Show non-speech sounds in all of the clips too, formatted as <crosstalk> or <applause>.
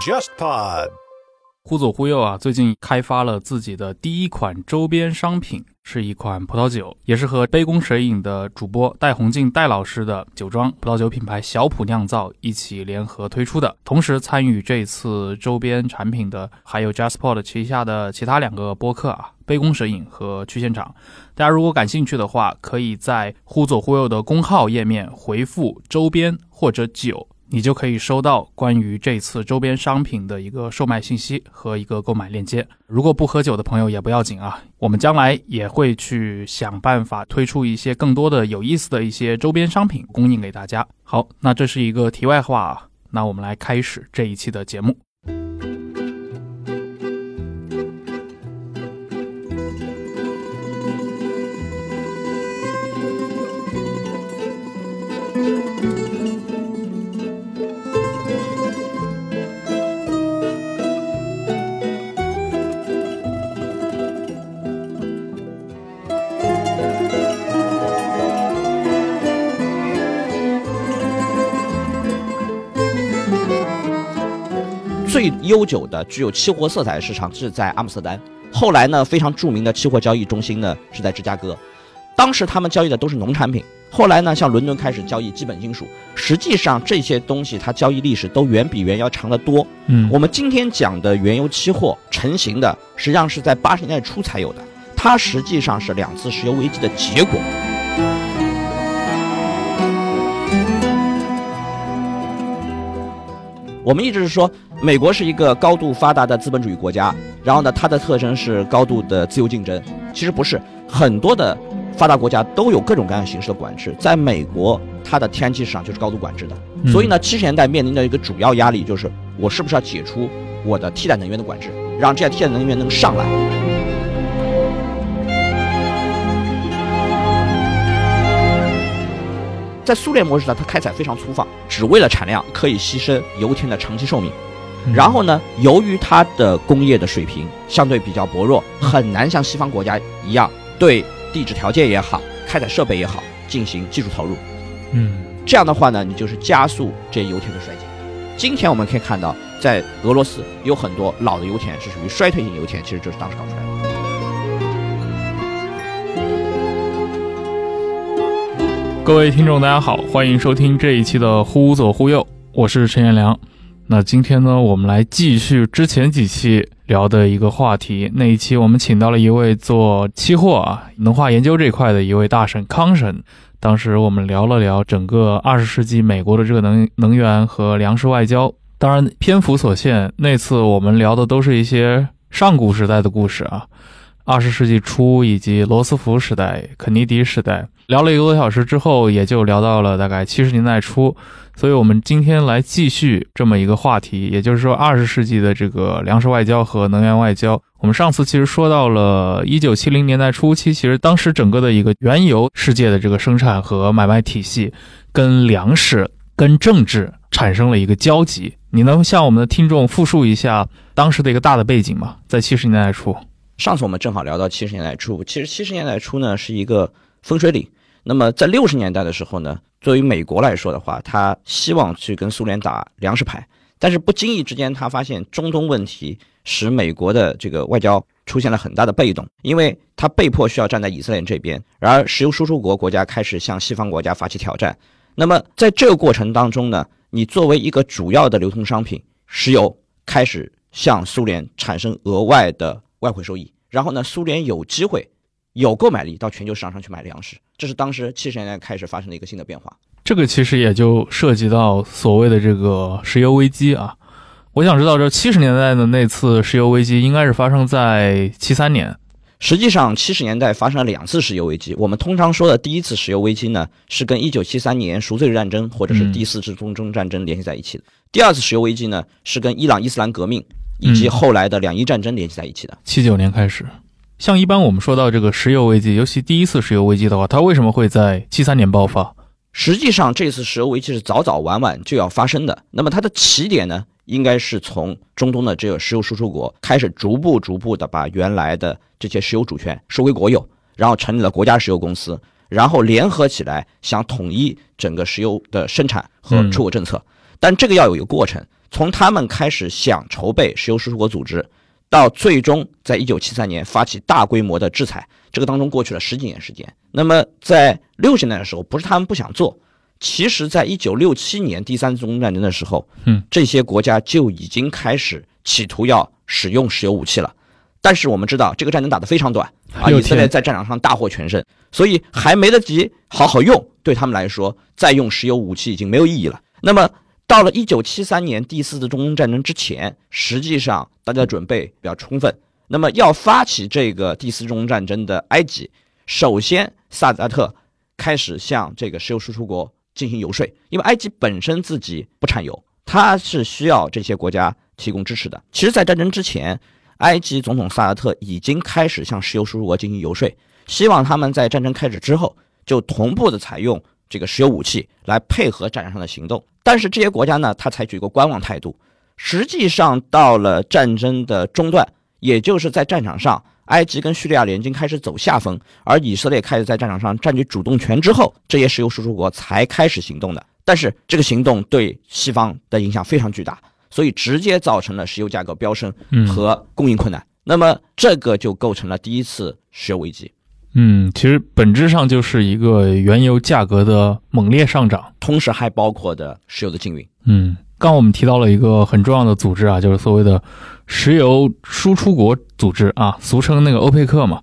JustPod。忽左忽右啊，最近开发了自己的第一款周边商品，是一款葡萄酒，也是和杯弓蛇影的主播戴红静戴老师的酒庄葡萄酒品牌小普酿造一起联合推出的。同时参与这次周边产品的还有 JustPod 旗下的其他两个播客啊，杯弓蛇影和去现场。大家如果感兴趣的话，可以在忽左忽右的公号页面回复“周边”或者“酒”。你就可以收到关于这次周边商品的一个售卖信息和一个购买链接。如果不喝酒的朋友也不要紧啊，我们将来也会去想办法推出一些更多的有意思的一些周边商品供应给大家。好，那这是一个题外话啊，那我们来开始这一期的节目。悠久的具有期货色彩的市场是在阿姆斯特丹，后来呢，非常著名的期货交易中心呢是在芝加哥。当时他们交易的都是农产品，后来呢，像伦敦开始交易基本金属。实际上这些东西它交易历史都远比原油要长得多。嗯我们今天讲的原油期货成型的，实际上是在八十年代初才有的，它实际上是两次石油危机的结果。我们一直是说，美国是一个高度发达的资本主义国家，然后呢，它的特征是高度的自由竞争。其实不是，很多的发达国家都有各种各样形式的管制。在美国，它的天然气市场就是高度管制的。嗯所以呢，七十年代面临的一个主要压力就是，我是不是要解除我的替代能源的管制，让这些替代能源能上来。在苏联模式呢，它开采非常粗放，只为了产量，可以牺牲油田的长期寿命。嗯然后呢，由于它的工业的水平相对比较薄弱，很难像西方国家一样对地质条件也好、开采设备也好进行技术投入。嗯这样的话呢，你就是加速这油田的衰减。今天我们可以看到，在俄罗斯有很多老的油田是属于衰退性油田，其实就是当时搞出来的。各位听众，大家好，欢迎收听这一期的《忽左忽右》，我是陈彦良。那今天呢，我们来继续之前几期聊的一个话题。那一期我们请到了一位做期货啊、能化研究这块的一位大神康神。当时我们聊了聊整个二十世纪美国的这个能能源和粮食外交。当然，篇幅所限，那次我们聊的都是一些上古时代的故事啊。二十世纪初以及罗斯福时代、肯尼迪时代，聊了一个多小时之后，也就聊到了大概七十年代初。所以，我们今天来继续这么一个话题，也就是说，二十世纪的这个粮食外交和能源外交。我们上次其实说到了一九七零年代初期，其实当时整个的一个原油世界的这个生产和买卖体系，跟粮食、跟政治产生了一个交集。你能向我们的听众复述一下当时的一个大的背景吗？在七十年代初。上次我们正好聊到七十年代初，其实七十年代初呢是一个分水岭。那么在六十年代的时候呢，作为美国来说的话，他希望去跟苏联打粮食牌，但是不经意之间，他发现中东问题使美国的这个外交出现了很大的被动，因为他被迫需要站在以色列这边，然而石油输出国国家开始向西方国家发起挑战。那么在这个过程当中呢，你作为一个主要的流通商品，石油开始向苏联产生额外的外汇收益，然后呢，苏联有机会、有购买力到全球市场上去买粮食，这是当时七十年代开始发生的一个新的变化。这个其实也就涉及到所谓的这个石油危机啊。我想知道，这七十年代的那次石油危机应该是发生在七三年。实际上，七十年代发生了两次石油危机。我们通常说的第一次石油危机呢，是跟一九七三年赎罪日战争或者是第四次中东战争联系在一起的。第二次石油危机呢，是跟伊朗伊斯兰革命以及后来的两伊战争联系在一起的。七九年开始，像一般我们说到这个石油危机，尤其第一次石油危机的话，它为什么会在七三年爆发？实际上，这次石油危机是早早晚晚就要发生的。那么它的起点呢，应该是从中东的这个石油输出国开始，逐步逐步的把原来的这些石油主权收归国有，然后成立了国家石油公司，然后联合起来想统一整个石油的生产和出口政策。但这个要有一个过程，从他们开始想筹备石油输出国组织，到最终在一九七三年发起大规模的制裁，这个当中过去了十几年时间。那么在六十年代的时候，不是他们不想做，其实在一九六七年第三次中东战争的时候，嗯，这些国家就已经开始企图要使用石油武器了。但是我们知道，这个战争打得非常短啊，以色列在战场上大获全胜，所以还没得及好好用，对他们来说，再用石油武器已经没有意义了。那么到了一九七三年第四次中东战争之前，实际上大家的准备比较充分。那么要发起这个第四中东战争的埃及，首先萨达特开始向这个石油输出国进行游说，因为埃及本身自己不产油，它是需要这些国家提供支持的。其实，在战争之前，埃及总统萨达特已经开始向石油输出国进行游说，希望他们在战争开始之后就同步的采用这个石油武器来配合战场上的行动。但是这些国家呢，他采取一个观望态度。实际上，到了战争的中段，也就是在战场上，埃及跟叙利亚联军开始走下风，而以色列开始在战场上占据主动权之后，这些石油输出国才开始行动的。但是这个行动对西方的影响非常巨大，所以直接造成了石油价格飙升和供应困难。那么这个就构成了第一次石油危机。嗯，其实本质上就是一个原油价格的猛烈上涨。同时还包括的石油的禁运。嗯，刚我们提到了一个很重要的组织啊，就是所谓的石油输出国组织啊，俗称那个欧佩克嘛。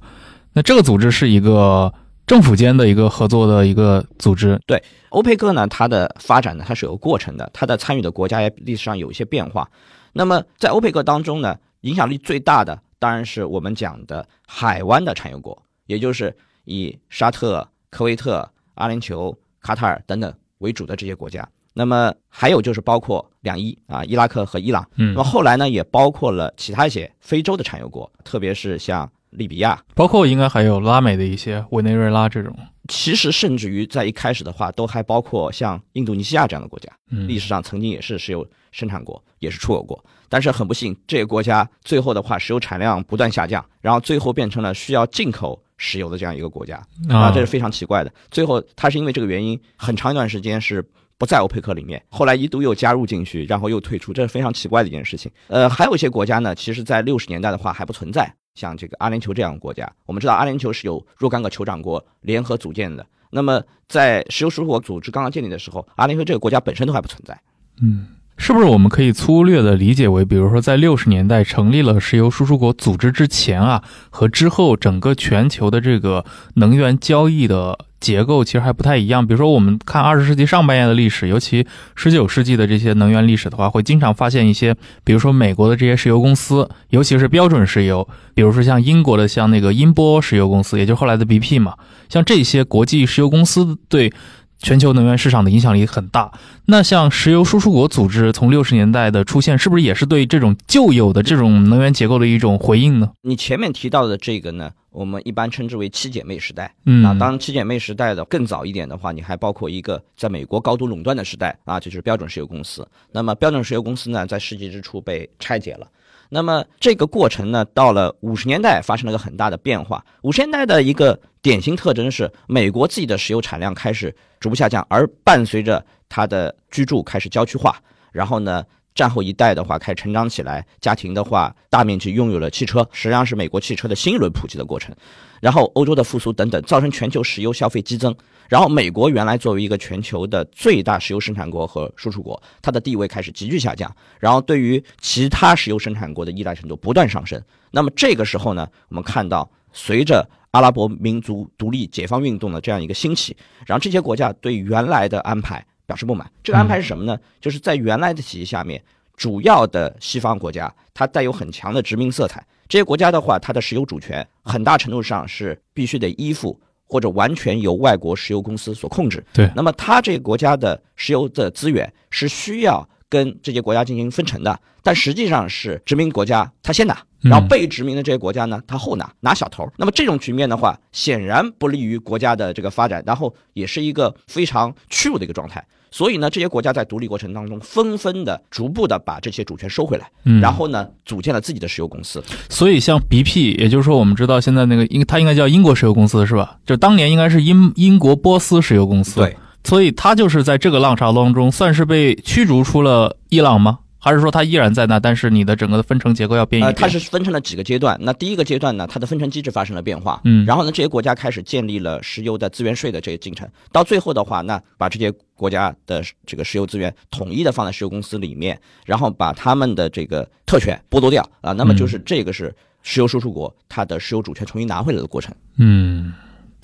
那这个组织是一个政府间的一个合作的一个组织。对欧佩克呢，它的发展呢，它是有过程的，它的参与的国家也历史上有一些变化。那么在欧佩克当中呢，影响力最大的当然是我们讲的海湾的产油国，也就是以沙特、科威特、阿联酋、卡塔尔等等为主的这些国家。那么还有就是包括两伊啊，伊拉克和伊朗。嗯那么后来呢，也包括了其他一些非洲的产油国，特别是像利比亚，包括应该还有拉美的一些委内瑞拉这种。其实甚至于在一开始的话，都还包括像印度尼西亚这样的国家。嗯历史上曾经也是石油生产国，也是出口国，但是很不幸，这些国家最后的话，石油产量不断下降，然后最后变成了需要进口石油的这样一个国家啊，这是非常奇怪的。最后，它是因为这个原因，很长一段时间是不在欧佩克里面，后来一度又加入进去，然后又退出，这是非常奇怪的一件事情。呃，还有一些国家呢，其实在六十年代的话还不存在，像这个阿联酋这样的国家，我们知道阿联酋是由若干个酋长国联合组建的。那么，在石油输出国组织刚刚建立的时候，阿联酋这个国家本身都还不存在。嗯，是不是我们可以粗略的理解为，比如说在六十年代成立了石油输出国组织之前啊，和之后整个全球的这个能源交易的结构其实还不太一样。比如说，我们看二十世纪上半叶的历史，尤其十九世纪的这些能源历史的话，会经常发现一些，比如说美国的这些石油公司，尤其是标准石油，比如说像英国的像那个英波石油公司，也就是后来的 BP 嘛，像这些国际石油公司对全球能源市场的影响力很大。那像石油输出国组织从六十年代的出现，是不是也是对这种旧有的这种能源结构的一种回应呢？你前面提到的这个呢，我们一般称之为七姐妹时代。嗯啊，当然七姐妹时代的更早一点的话，你还包括一个在美国高度垄断的时代啊，就是标准石油公司。那么标准石油公司呢，在世纪之初被拆解了。那么这个过程呢，到了五十年代发生了个很大的变化。五十年代的一个典型特征是，美国自己的石油产量开始逐步下降，而伴随着它的居住开始郊区化，然后呢，战后一代的话开始成长起来，家庭的话大面积拥有了汽车，实际上是美国汽车的新一轮普及的过程。然后欧洲的复苏等等，造成全球石油消费激增。然后美国原来作为一个全球的最大石油生产国和输出国，它的地位开始急剧下降。然后对于其他石油生产国的依赖程度不断上升。那么这个时候呢，我们看到随着阿拉伯民族独立解放运动的这样一个兴起，然后这些国家对原来的安排表示不满。这个安排是什么呢？就是在原来的体系下面，主要的西方国家它带有很强的殖民色彩。这些国家的话，它的石油主权很大程度上是必须得依附或者完全由外国石油公司所控制。对那么它这个国家的石油的资源是需要跟这些国家进行分成的，但实际上是殖民国家它先拿，嗯然后被殖民的这些国家呢，它后拿，拿小头。那么这种局面的话，显然不利于国家的这个发展，然后也是一个非常屈辱的一个状态。所以呢，这些国家在独立过程当中，纷纷的、逐步的把这些主权收回来，嗯，然后呢，组建了自己的石油公司。所以像 BP，也就是说我们知道现在那个应它应该叫英国石油公司是吧？就当年应该是英英国波斯石油公司，，对，所以它就是在这个浪潮当中算是被驱逐出了伊朗吗？还是说它依然在那，但是你的整个的分成结构要变一呃，变？它是分成了几个阶段。那第一个阶段呢，它的分成机制发生了变化，嗯然后呢，这些国家开始建立了石油的资源税的这个进程。到最后的话，那把这些国家的这个石油资源统一的放在石油公司里面，然后把他们的这个特权剥夺掉啊，那么就是这个是石油输出国它的石油主权重新拿回来的过程。嗯，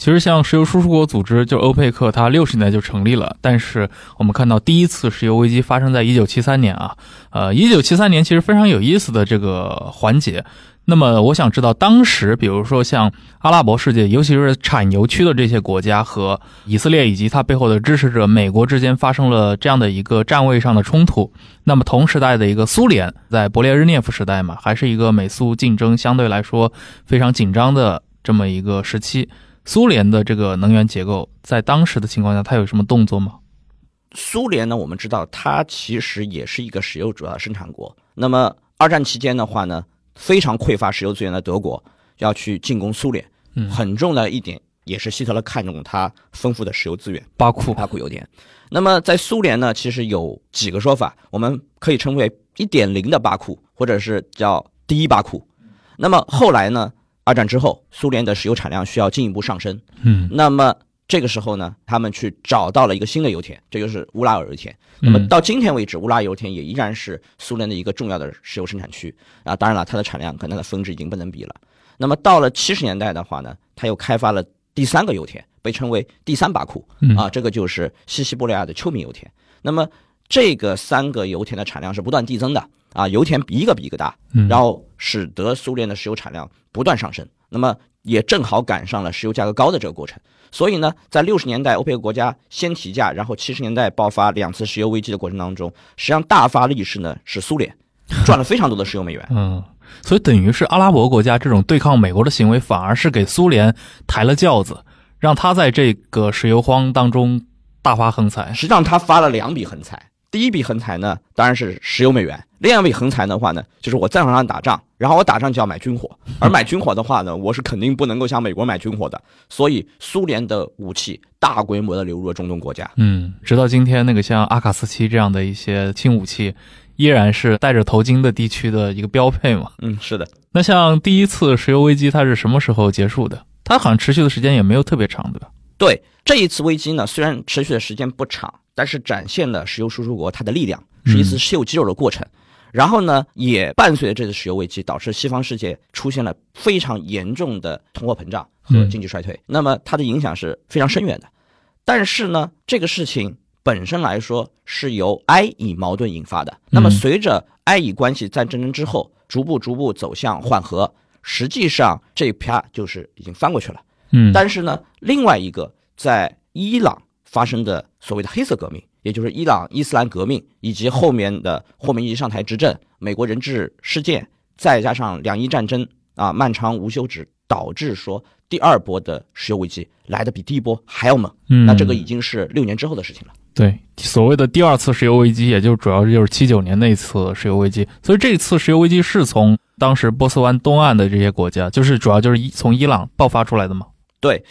其实像石油输出国组织，就欧佩克，它六十年代就成立了，但是我们看到第一次石油危机发生在一九七三年啊，呃，一九七三年其实非常有意思的这个环节。那么我想知道，当时比如说像阿拉伯世界，尤其是产油区的这些国家和以色列以及它背后的支持者美国之间发生了这样的一个站位上的冲突。那么同时代的一个苏联，在勃列日涅夫时代嘛，还是一个美苏竞争相对来说非常紧张的这么一个时期。苏联的这个能源结构在当时的情况下，它有什么动作吗？苏联呢，我们知道它其实也是一个石油主要生产国。那么二战期间的话呢，非常匮乏石油资源的德国要去进攻苏联，嗯很重要的一点也是希特勒看中它丰富的石油资源，巴库，巴库油田。那么在苏联呢，其实有几个说法，我们可以称为一点零的巴库，或者是叫第一巴库。那么后来呢，二战之后，苏联的石油产量需要进一步上升，嗯那么这个时候呢，他们去找到了一个新的油田，这就是乌拉尔油田。那么嗯到今天为止，乌拉尔油田也依然是苏联的一个重要的石油生产区啊。当然了，它的产量跟它的峰值已经不能比了。那么到了七十年代的话呢，它又开发了第三个油田，被称为第三把库嗯啊，这个就是西西伯利亚的丘明油田。那么这个三个油田的产量是不断递增的啊，油田一个比一个大，嗯，然后使得苏联的石油产量不断上升，那么也正好赶上了石油价格高的这个过程。所以呢，在六十年代欧佩克国家先提价，然后七十年代爆发两次石油危机的过程当中，实际上大发利市呢是苏联，赚了非常多的石油美元。<laughs> 嗯，所以等于是阿拉伯国家这种对抗美国的行为，反而是给苏联抬了轿子，让他在这个石油荒当中大发横财。实际上他发了两笔横财，第一笔横财呢当然是石油美元，另一笔横财的话呢，就是我战场上打仗，然后我打仗就要买军火，而买军火的话呢，我是肯定不能够向美国买军火的，所以苏联的武器大规模的流入了中东国家。嗯，直到今天，那个像阿卡斯七这样的一些轻武器，依然是戴着头巾的地区的一个标配嘛。嗯，是的。那像第一次石油危机，它是什么时候结束的？它好像持续的时间也没有特别长，对吧？对这一次危机呢，虽然持续的时间不长，但是展现了石油输出国它的力量，是一次秀肌肉的过程。然后呢，也伴随着这次石油危机，导致西方世界出现了非常严重的通货膨胀和经济衰退。那么它的影响是非常深远的。但是呢，这个事情本身来说是由埃以矛盾引发的。那么随着埃以关系在战争之后逐步逐步走向缓和，实际上这一啪就是已经翻过去了。嗯，但是呢，另外一个在伊朗发生的所谓的黑色革命，也就是伊朗伊斯兰革命，以及后面的霍梅尼上台执政、美国人质事件，再加上两伊战争啊漫长无休止，导致说第二波的石油危机来的比第一波还要猛。嗯，那这个已经是六年之后的事情了。对所谓的第二次石油危机，也就主要就是七九年那次石油危机。所以这次石油危机是从当时波斯湾东岸的这些国家，就是主要就是伊从伊朗爆发出来的嘛。对，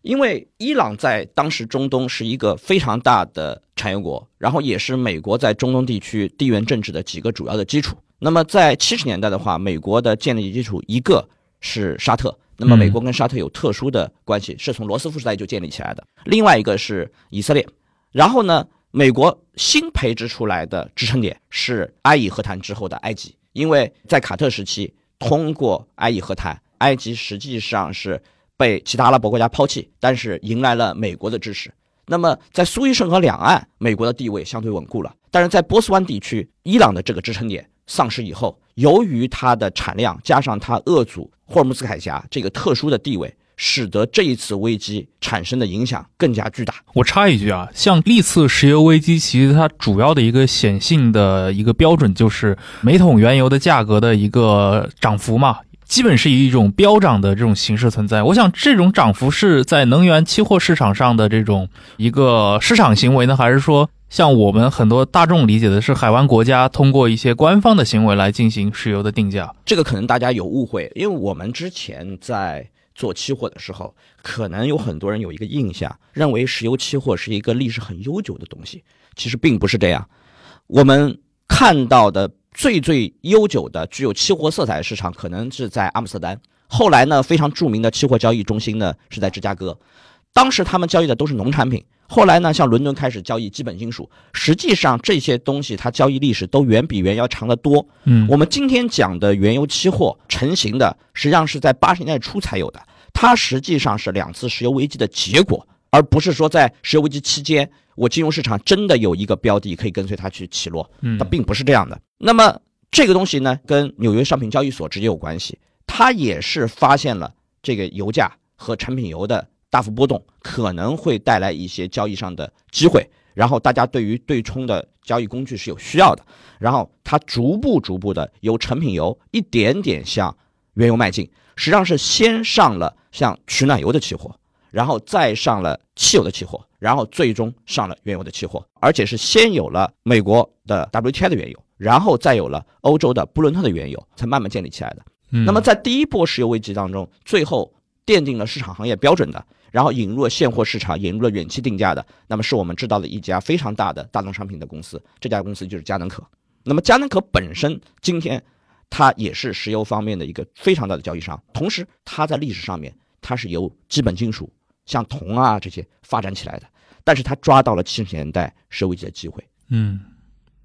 因为伊朗在当时中东是一个非常大的产油国，然后也是美国在中东地区地缘政治的几个主要的基础。那么在七十年代的话，美国的建立基础一个是沙特，那么美国跟沙特有特殊的关系，是从罗斯福时代就建立起来的。另外一个是以色列，然后呢，美国新培植出来的支撑点是埃以和谈之后的埃及，因为在卡特时期通过埃以和谈，埃及实际上是。被其他阿拉伯国家抛弃，但是迎来了美国的支持。那么在苏伊士河两岸，美国的地位相对稳固了。但是在波斯湾地区，伊朗的这个支撑点丧失以后，由于它的产量加上它扼阻霍尔木兹海峡这个特殊的地位，使得这一次危机产生的影响更加巨大。我插一句啊，像历次石油危机，其实它主要的一个显性的一个标准就是每桶原油的价格的一个涨幅嘛。基本是以一种飙涨的这种形式存在。我想，这种涨幅是在能源期货市场上的这种一个市场行为呢，还是说像我们很多大众理解的是海湾国家通过一些官方的行为来进行石油的定价。这个可能大家有误会，因为我们之前在做期货的时候，可能有很多人有一个印象，认为石油期货是一个历史很悠久的东西，其实并不是这样。我们看到的最最悠久的具有期货色彩的市场，可能是在阿姆斯特丹。后来呢，非常著名的期货交易中心呢是在芝加哥，当时他们交易的都是农产品。后来呢，像伦敦开始交易基本金属，实际上这些东西它交易历史都远比原油长得多。嗯，我们今天讲的原油期货成型的，实际上是在八十年代初才有的，它实际上是两次石油危机的结果，而不是说在石油危机期间，我金融市场真的有一个标的可以跟随它去起落。嗯它并不是这样的。那么这个东西呢，跟纽约商品交易所直接有关系，它也是发现了这个油价和成品油的大幅波动可能会带来一些交易上的机会，然后大家对于对冲的交易工具是有需要的，然后它逐步逐步的由成品油一点点向原油迈进，实际上是先上了像取暖油的期货，然后再上了汽油的期货，然后最终上了原油的期货，而且是先有了美国的 WTI 的原油，然后再有了欧洲的布伦特的原油，才慢慢建立起来的。嗯那么在第一波石油危机当中，最后奠定了市场行业标准的，然后引入了现货市场，引入了远期定价的，那么是我们知道的一家非常大的大宗商品的公司，这家公司就是佳能可。那么佳能可本身今天它也是石油方面的一个非常大的交易商，同时它在历史上面它是由基本金属像铜啊这些发展起来的，但是他抓到了七十年代石油危机的机会。嗯，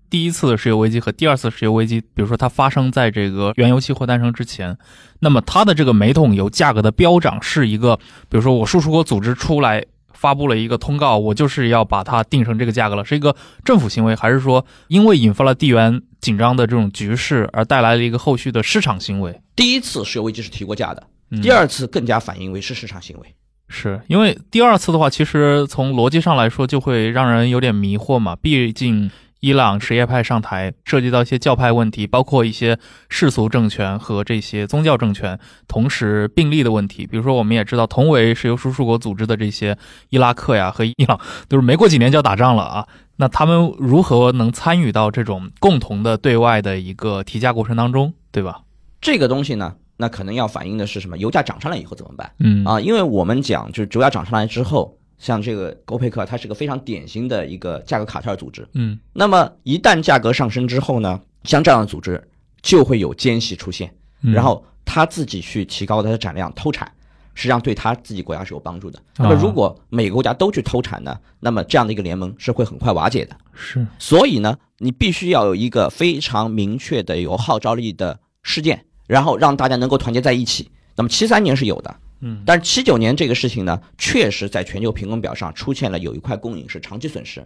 第一次的石油危机和第二次石油危机，比如说它发生在这个原油期货诞生之前，那么它的这个每桶油价格的飙涨是一个，比如说我输出国组织出来发布了一个通告，我就是要把它定成这个价格了，是一个政府行为，还是说因为引发了地缘紧张的这种局势而带来了一个后续的市场行为？第一次石油危机是提过价的，嗯第二次更加反映为是市场行为。是因为第二次的话，其实从逻辑上来说就会让人有点迷惑嘛。毕竟伊朗什叶派上台，涉及到一些教派问题，包括一些世俗政权和这些宗教政权同时并立的问题。比如说，我们也知道，同为石油输出国组织的这些伊拉克呀和伊朗，都是没过几年就要打仗了啊。那他们如何能参与到这种共同的对外的一个提价过程当中，对吧？这个东西呢，那可能要反映的是什么？油价涨上来以后怎么办？嗯啊，因为我们讲，就是油价涨上来之后，像这个欧佩克，它是个非常典型的一个价格卡特尔组织。嗯那么一旦价格上升之后呢，像这样的组织就会有间隙出现，嗯，然后他自己去提高它的产量，偷产，实际上对他自己国家是有帮助的。那么如果每个国家都去偷产呢，那么这样的一个联盟是会很快瓦解的。是所以呢，你必须要有一个非常明确的有号召力的事件，然后让大家能够团结在一起。那么七三年是有的，嗯。但是七九年这个事情呢，确实在全球平衡表上出现了有一块供应是长期损失，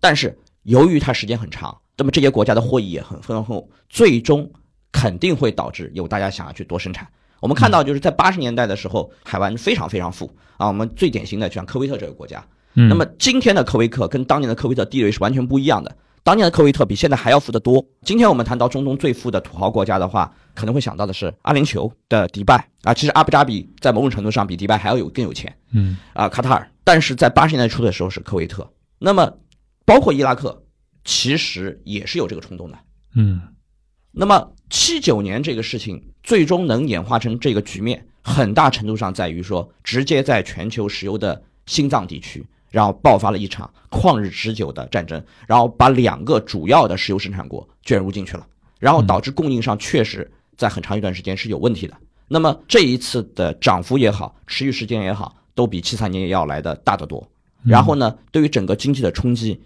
但是由于它时间很长，那么这些国家的获益也很丰厚，最终肯定会导致有大家想要去多生产。我们看到就是在八十年代的时候，海湾非常非常富。啊，我们最典型的就像科威特这个国家，嗯，那么今天的科威特跟当年的科威特地位是完全不一样的。当年的科威特比现在还要富得多。今天我们谈到中东最富的土豪国家的话，可能会想到的是阿联酋的迪拜啊，其实阿布扎比在某种程度上比迪拜还要有更有钱嗯啊，卡塔尔。但是在八十年代初的时候是科威特，那么包括伊拉克，其实也是有这个冲动的。嗯那么七九年这个事情最终能演化成这个局面，很大程度上在于说，直接在全球石油的心脏地区，然后爆发了一场旷日持久的战争，然后把两个主要的石油生产国卷入进去了，然后导致供应上确实在很长一段时间是有问题的。那么这一次的涨幅也好，持续时间也好，都比七三年要来的大得多。然后呢，对于整个经济的冲击，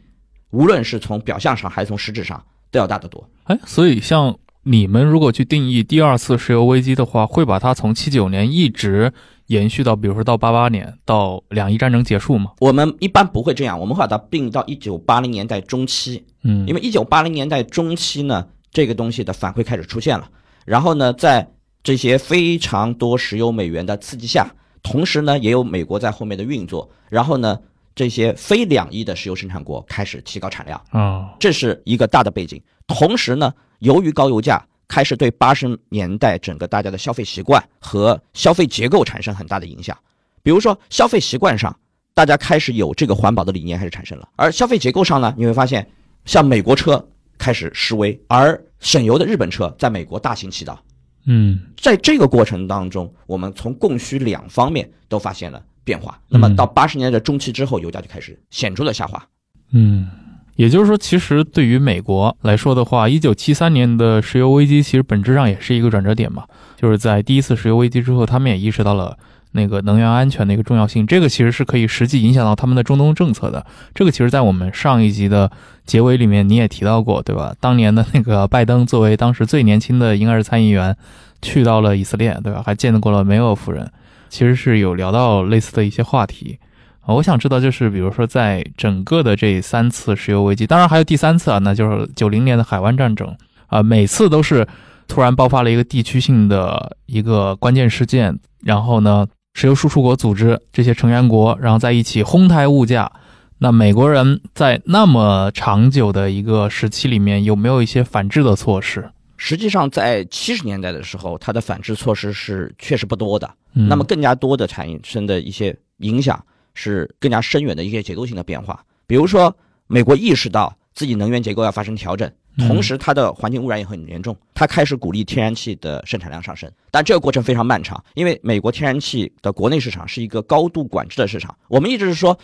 无论是从表象上还是从实质上，都要大得多。哎，所以像你们如果去定义第二次石油危机的话，会把它从七九年一直延续到，比如说到八八年，到两伊战争结束吗？我们一般不会这样，我们会把它并到一九八零年代中期，嗯，因为一九八零年代中期呢，这个东西的反馈开始出现了。然后呢，在这些非常多石油美元的刺激下，同时呢，也有美国在后面的运作，然后呢，这些非两伊的石油生产国开始提高产量，啊，这是一个大的背景。同时呢，由于高油价开始对八十年代整个大家的消费习惯和消费结构产生很大的影响。比如说消费习惯上，大家开始有这个环保的理念开始产生了。而消费结构上呢，你会发现，像美国车开始示威，而省油的日本车在美国大行其道。嗯在这个过程当中，我们从供需两方面都发现了变化。那么到八十年代的中期之后，油价就开始显著的下滑。嗯，也就是说，其实对于美国来说的话，一九七三年的石油危机其实本质上也是一个转折点嘛，就是在第一次石油危机之后，他们也意识到了。那个能源安全的一个重要性，这个其实是可以实际影响到他们的中东政策的。这个其实，在我们上一集的结尾里面你也提到过，对吧？当年的那个拜登作为当时最年轻的婴儿参议员，去到了以色列，对吧？还见过了梅厄夫人，其实是有聊到类似的一些话题啊。我想知道，就是比如说，在整个的这三次石油危机，当然还有第三次啊，那就是九零年的海湾战争啊，每次都是突然爆发了一个地区性的一个关键事件，然后呢？石油输出国组织这些成员国，然后在一起哄抬物价。那美国人在那么长久的一个时期里面，有没有一些反制的措施？实际上，在七十年代的时候，它的反制措施是确实不多的。那么，更加多的产生的一些影响是更加深远的一些结构性的变化。比如说，美国意识到自己能源结构要发生调整。同时，它的环境污染也很严重。它开始鼓励天然气的生产量上升，但这个过程非常漫长，因为美国天然气的国内市场是一个高度管制的市场。我们一直是说，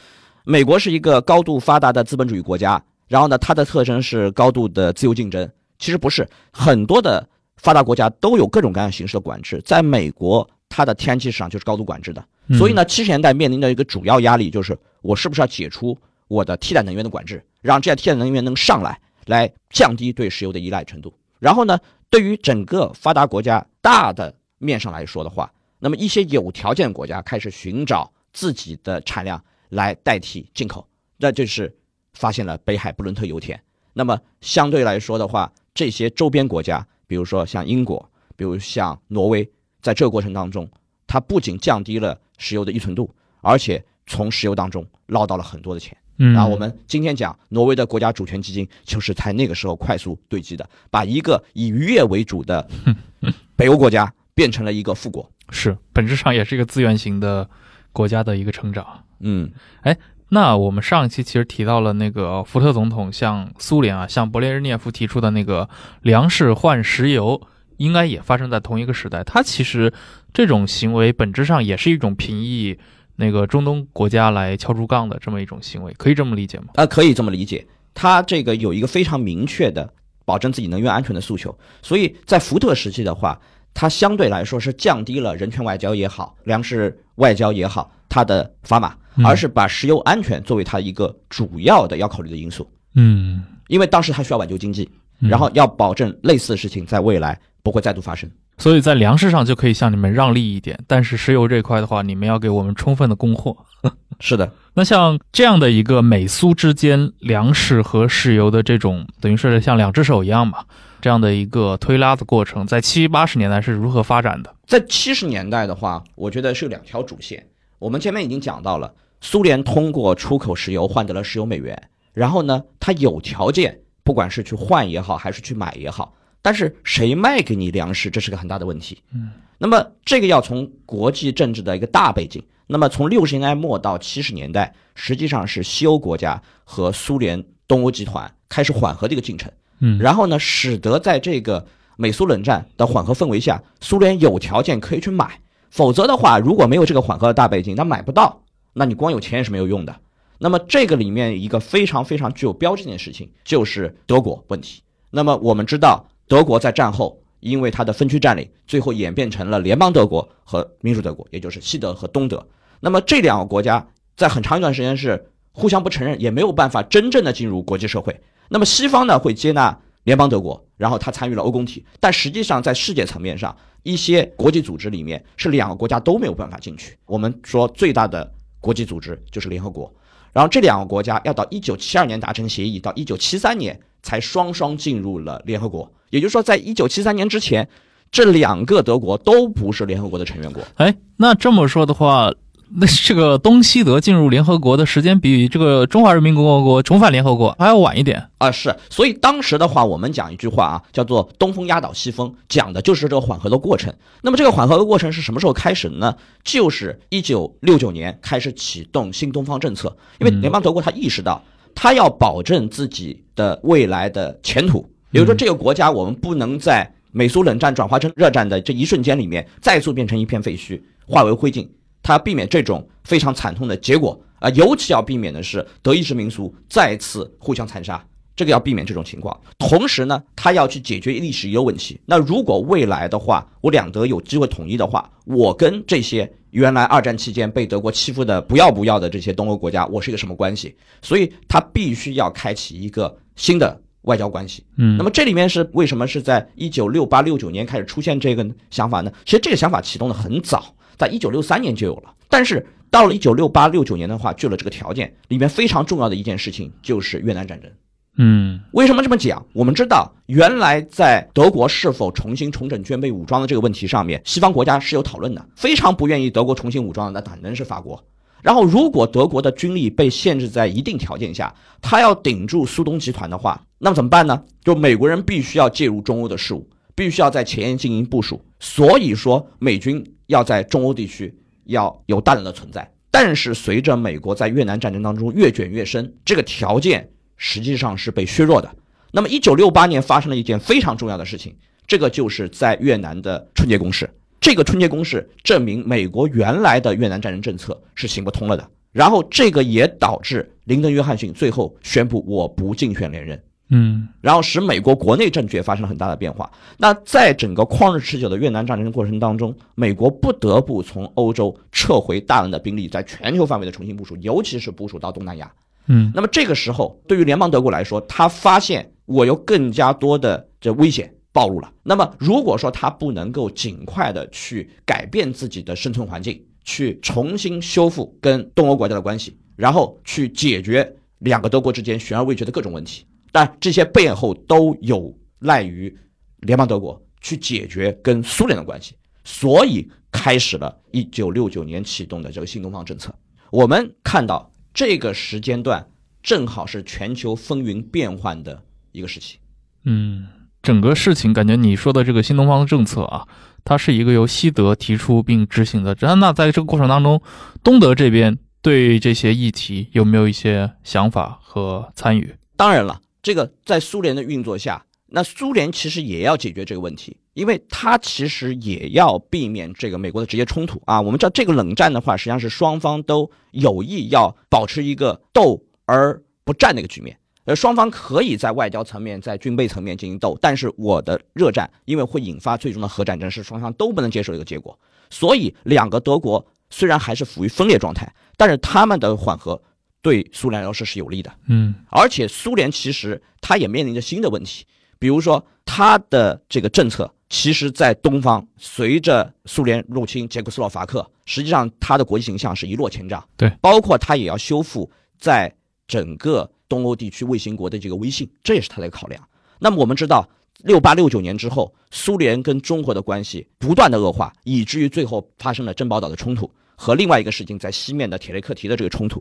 美国是一个高度发达的资本主义国家，然后呢，它的特征是高度的自由竞争。其实不是，很多的发达国家都有各种各样形式的管制，在美国，它的天然气市场就是高度管制的。所以呢，七十年代面临的一个主要压力就是，我是不是要解除我的替代能源的管制，让这些替代能源能上来。来降低对石油的依赖程度。然后呢，对于整个发达国家大的面上来说的话，那么一些有条件的国家开始寻找自己的产量来代替进口，那就是发现了北海布伦特油田。那么相对来说的话，这些周边国家，比如说像英国，比如像挪威，在这个过程当中，它不仅降低了石油的依存度，而且从石油当中捞到了很多的钱。嗯，然后我们今天讲挪威的国家主权基金，就是在那个时候快速堆积的，把一个以渔业为主的 <laughs> 北欧国家变成了一个富国，<laughs> 是本质上也是一个资源型的国家的一个成长。嗯，哎，那我们上一期其实提到了那个福特总统向苏联啊，向勃列日涅夫提出的那个粮食换石油，应该也发生在同一个时代。他其实这种行为本质上也是一种平抑。那个中东国家来敲竹杠的这么一种行为，可以这么理解吗？啊，可以这么理解。他这个有一个非常明确的保证自己能源安全的诉求，所以在福特时期的话，它相对来说是降低了人权外交也好、粮食外交也好它的砝码，而是把石油安全作为它一个主要的要考虑的因素。嗯，因为当时他需要挽救经济，然后要保证类似的事情在未来不会再度发生。所以在粮食上就可以向你们让利一点，但是石油这块的话，你们要给我们充分的供货。<laughs> 是的，那像这样的一个美苏之间粮食和石油的这种，等于是像两只手一样嘛，这样的一个推拉的过程，在七八十年代是如何发展的？在七十年代的话，我觉得是有两条主线。我们前面已经讲到了，苏联通过出口石油换得了石油美元，然后呢，它有条件，不管是去换也好，还是去买也好。但是谁卖给你粮食，这是个很大的问题。嗯，那么这个要从国际政治的一个大背景。那么从六十年代末到七十年代，实际上是西欧国家和苏联东欧集团开始缓和这个进程。嗯，然后呢，使得在这个美苏冷战的缓和氛围下，苏联有条件可以去买。否则的话，如果没有这个缓和的大背景，他买不到，那你光有钱也是没有用的。那么这个里面一个非常非常具有标志性的事情，就是德国问题。那么我们知道。德国在战后因为它的分区占领，最后演变成了联邦德国和民主德国，也就是西德和东德。那么这两个国家在很长一段时间是互相不承认，也没有办法真正的进入国际社会。那么西方呢会接纳联邦德国，然后他参与了欧共体，但实际上在世界层面上，一些国际组织里面是两个国家都没有办法进去。我们说最大的国际组织就是联合国，然后这两个国家要到一九七二年达成协议，到一九七三年才双双进入了联合国。也就是说，在一九七三年之前，这两个德国都不是联合国的成员国。哎，那这么说的话，<laughs> 那这个东西德进入联合国的时间比这个中华人民共和国重返联合国还要晚一点啊。是，所以当时的话，我们讲一句话啊，叫做“东风压倒西风”，讲的就是这个缓和的过程。那么这个缓和的过程是什么时候开始的呢？就是一九六九年开始启动新东方政策，因为联邦德国他意识到，他要保证自己的未来的前途，也就是说，这个国家我们不能在美苏冷战转化成热战的这一瞬间里面再速变成一片废墟，化为灰烬。他要避免这种非常惨痛的结果啊，尤其要避免的是德意志民族再次互相残杀，这个要避免这种情况。同时呢，他要去解决历史遗留问题。那如果未来的话，我两德有机会统一的话，我跟这些原来二战期间被德国欺负的不要不要的这些东欧国家，我是一个什么关系？所以他必须要开启一个新的外交关系。嗯，那么这里面是为什么是在一九六八六九年开始出现这个想法呢？其实这个想法启动的很早。在一九六三年就有了，但是到了一九六八六九年的话，有了这个条件里面非常重要的一件事情就是越南战争。嗯，为什么这么讲？我们知道，原来在德国是否重新重整军备武装的这个问题上面，西方国家是有讨论的，非常不愿意德国重新武装的，那可能是法国。然后，如果德国的军力被限制在一定条件下，他要顶住苏东集团的话，那么怎么办呢？就美国人必须要介入中欧的事务。必须要在前沿进行部署，所以说美军要在中欧地区要有大量的存在。但是随着美国在越南战争当中越卷越深，这个条件实际上是被削弱的。那么，一九六八年发生了一件非常重要的事情，这个就是在越南的春节攻势。这个春节攻势证明美国原来的越南战争政策是行不通了的。然后，这个也导致林登·约翰逊最后宣布我不竞选连任。嗯，然后使美国国内政局发生了很大的变化。那在整个旷日持久的越南战争过程当中，美国不得不从欧洲撤回大量的兵力，在全球范围的重新部署，尤其是部署到东南亚。嗯，那么这个时候，对于联邦德国来说，他发现我有更加多的这危险暴露了。那么如果说他不能够尽快的去改变自己的生存环境，去重新修复跟东欧国家的关系，然后去解决两个德国之间悬而未决的各种问题。但这些背后都有赖于联邦德国去解决跟苏联的关系，所以开始了一九六九年启动的这个新东方政策。我们看到这个时间段正好是全球风云变幻的一个时期。嗯，整个事情感觉你说的这个新东方政策啊，它是一个由西德提出并执行的。那在这个过程当中，东德这边对这些议题有没有一些想法和参与？当然了。这个在苏联的运作下，那苏联其实也要解决这个问题，因为它其实也要避免这个美国的直接冲突啊。我们知道这个冷战的话，实际上是双方都有意要保持一个斗而不战的一个局面。呃，双方可以在外交层面、在军备层面进行斗，但是我的热战因为会引发最终的核战争，是双方都不能接受一个结果。所以，两个德国虽然还是处于分裂状态，但是他们的缓和。对苏联来说是有利的，嗯，而且苏联其实它也面临着新的问题，比如说他的这个政策，其实，在东方随着苏联入侵捷克斯洛伐克，实际上他的国际形象是一落千丈，对，包括他也要修复在整个东欧地区卫星国的这个威信，这也是他的考量。那么我们知道，六八六九年之后，苏联跟中国的关系不断的恶化，以至于最后发生了珍宝岛的冲突和另外一个事情在西面的铁雷克提的这个冲突。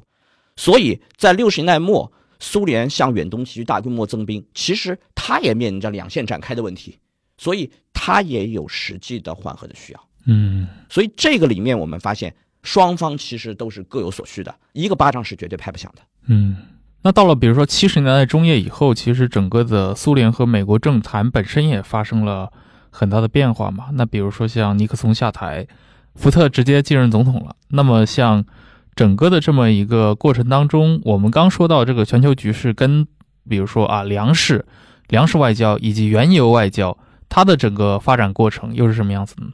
所以在六十年代末，苏联向远东地区大规模增兵，其实它也面临着两线展开的问题，所以它也有实际的缓和的需要。嗯，所以这个里面我们发现，双方其实都是各有所需的，一个巴掌是绝对拍不响的。嗯，那到了比如说七十年代中叶以后，其实整个的苏联和美国政坛本身也发生了很大的变化嘛。那比如说像尼克松下台，福特直接继任总统了，那么像。整个的这么一个过程当中，我们刚说到这个全球局势跟，比如说啊粮食、粮食外交以及原油外交，它的整个发展过程又是什么样子的呢？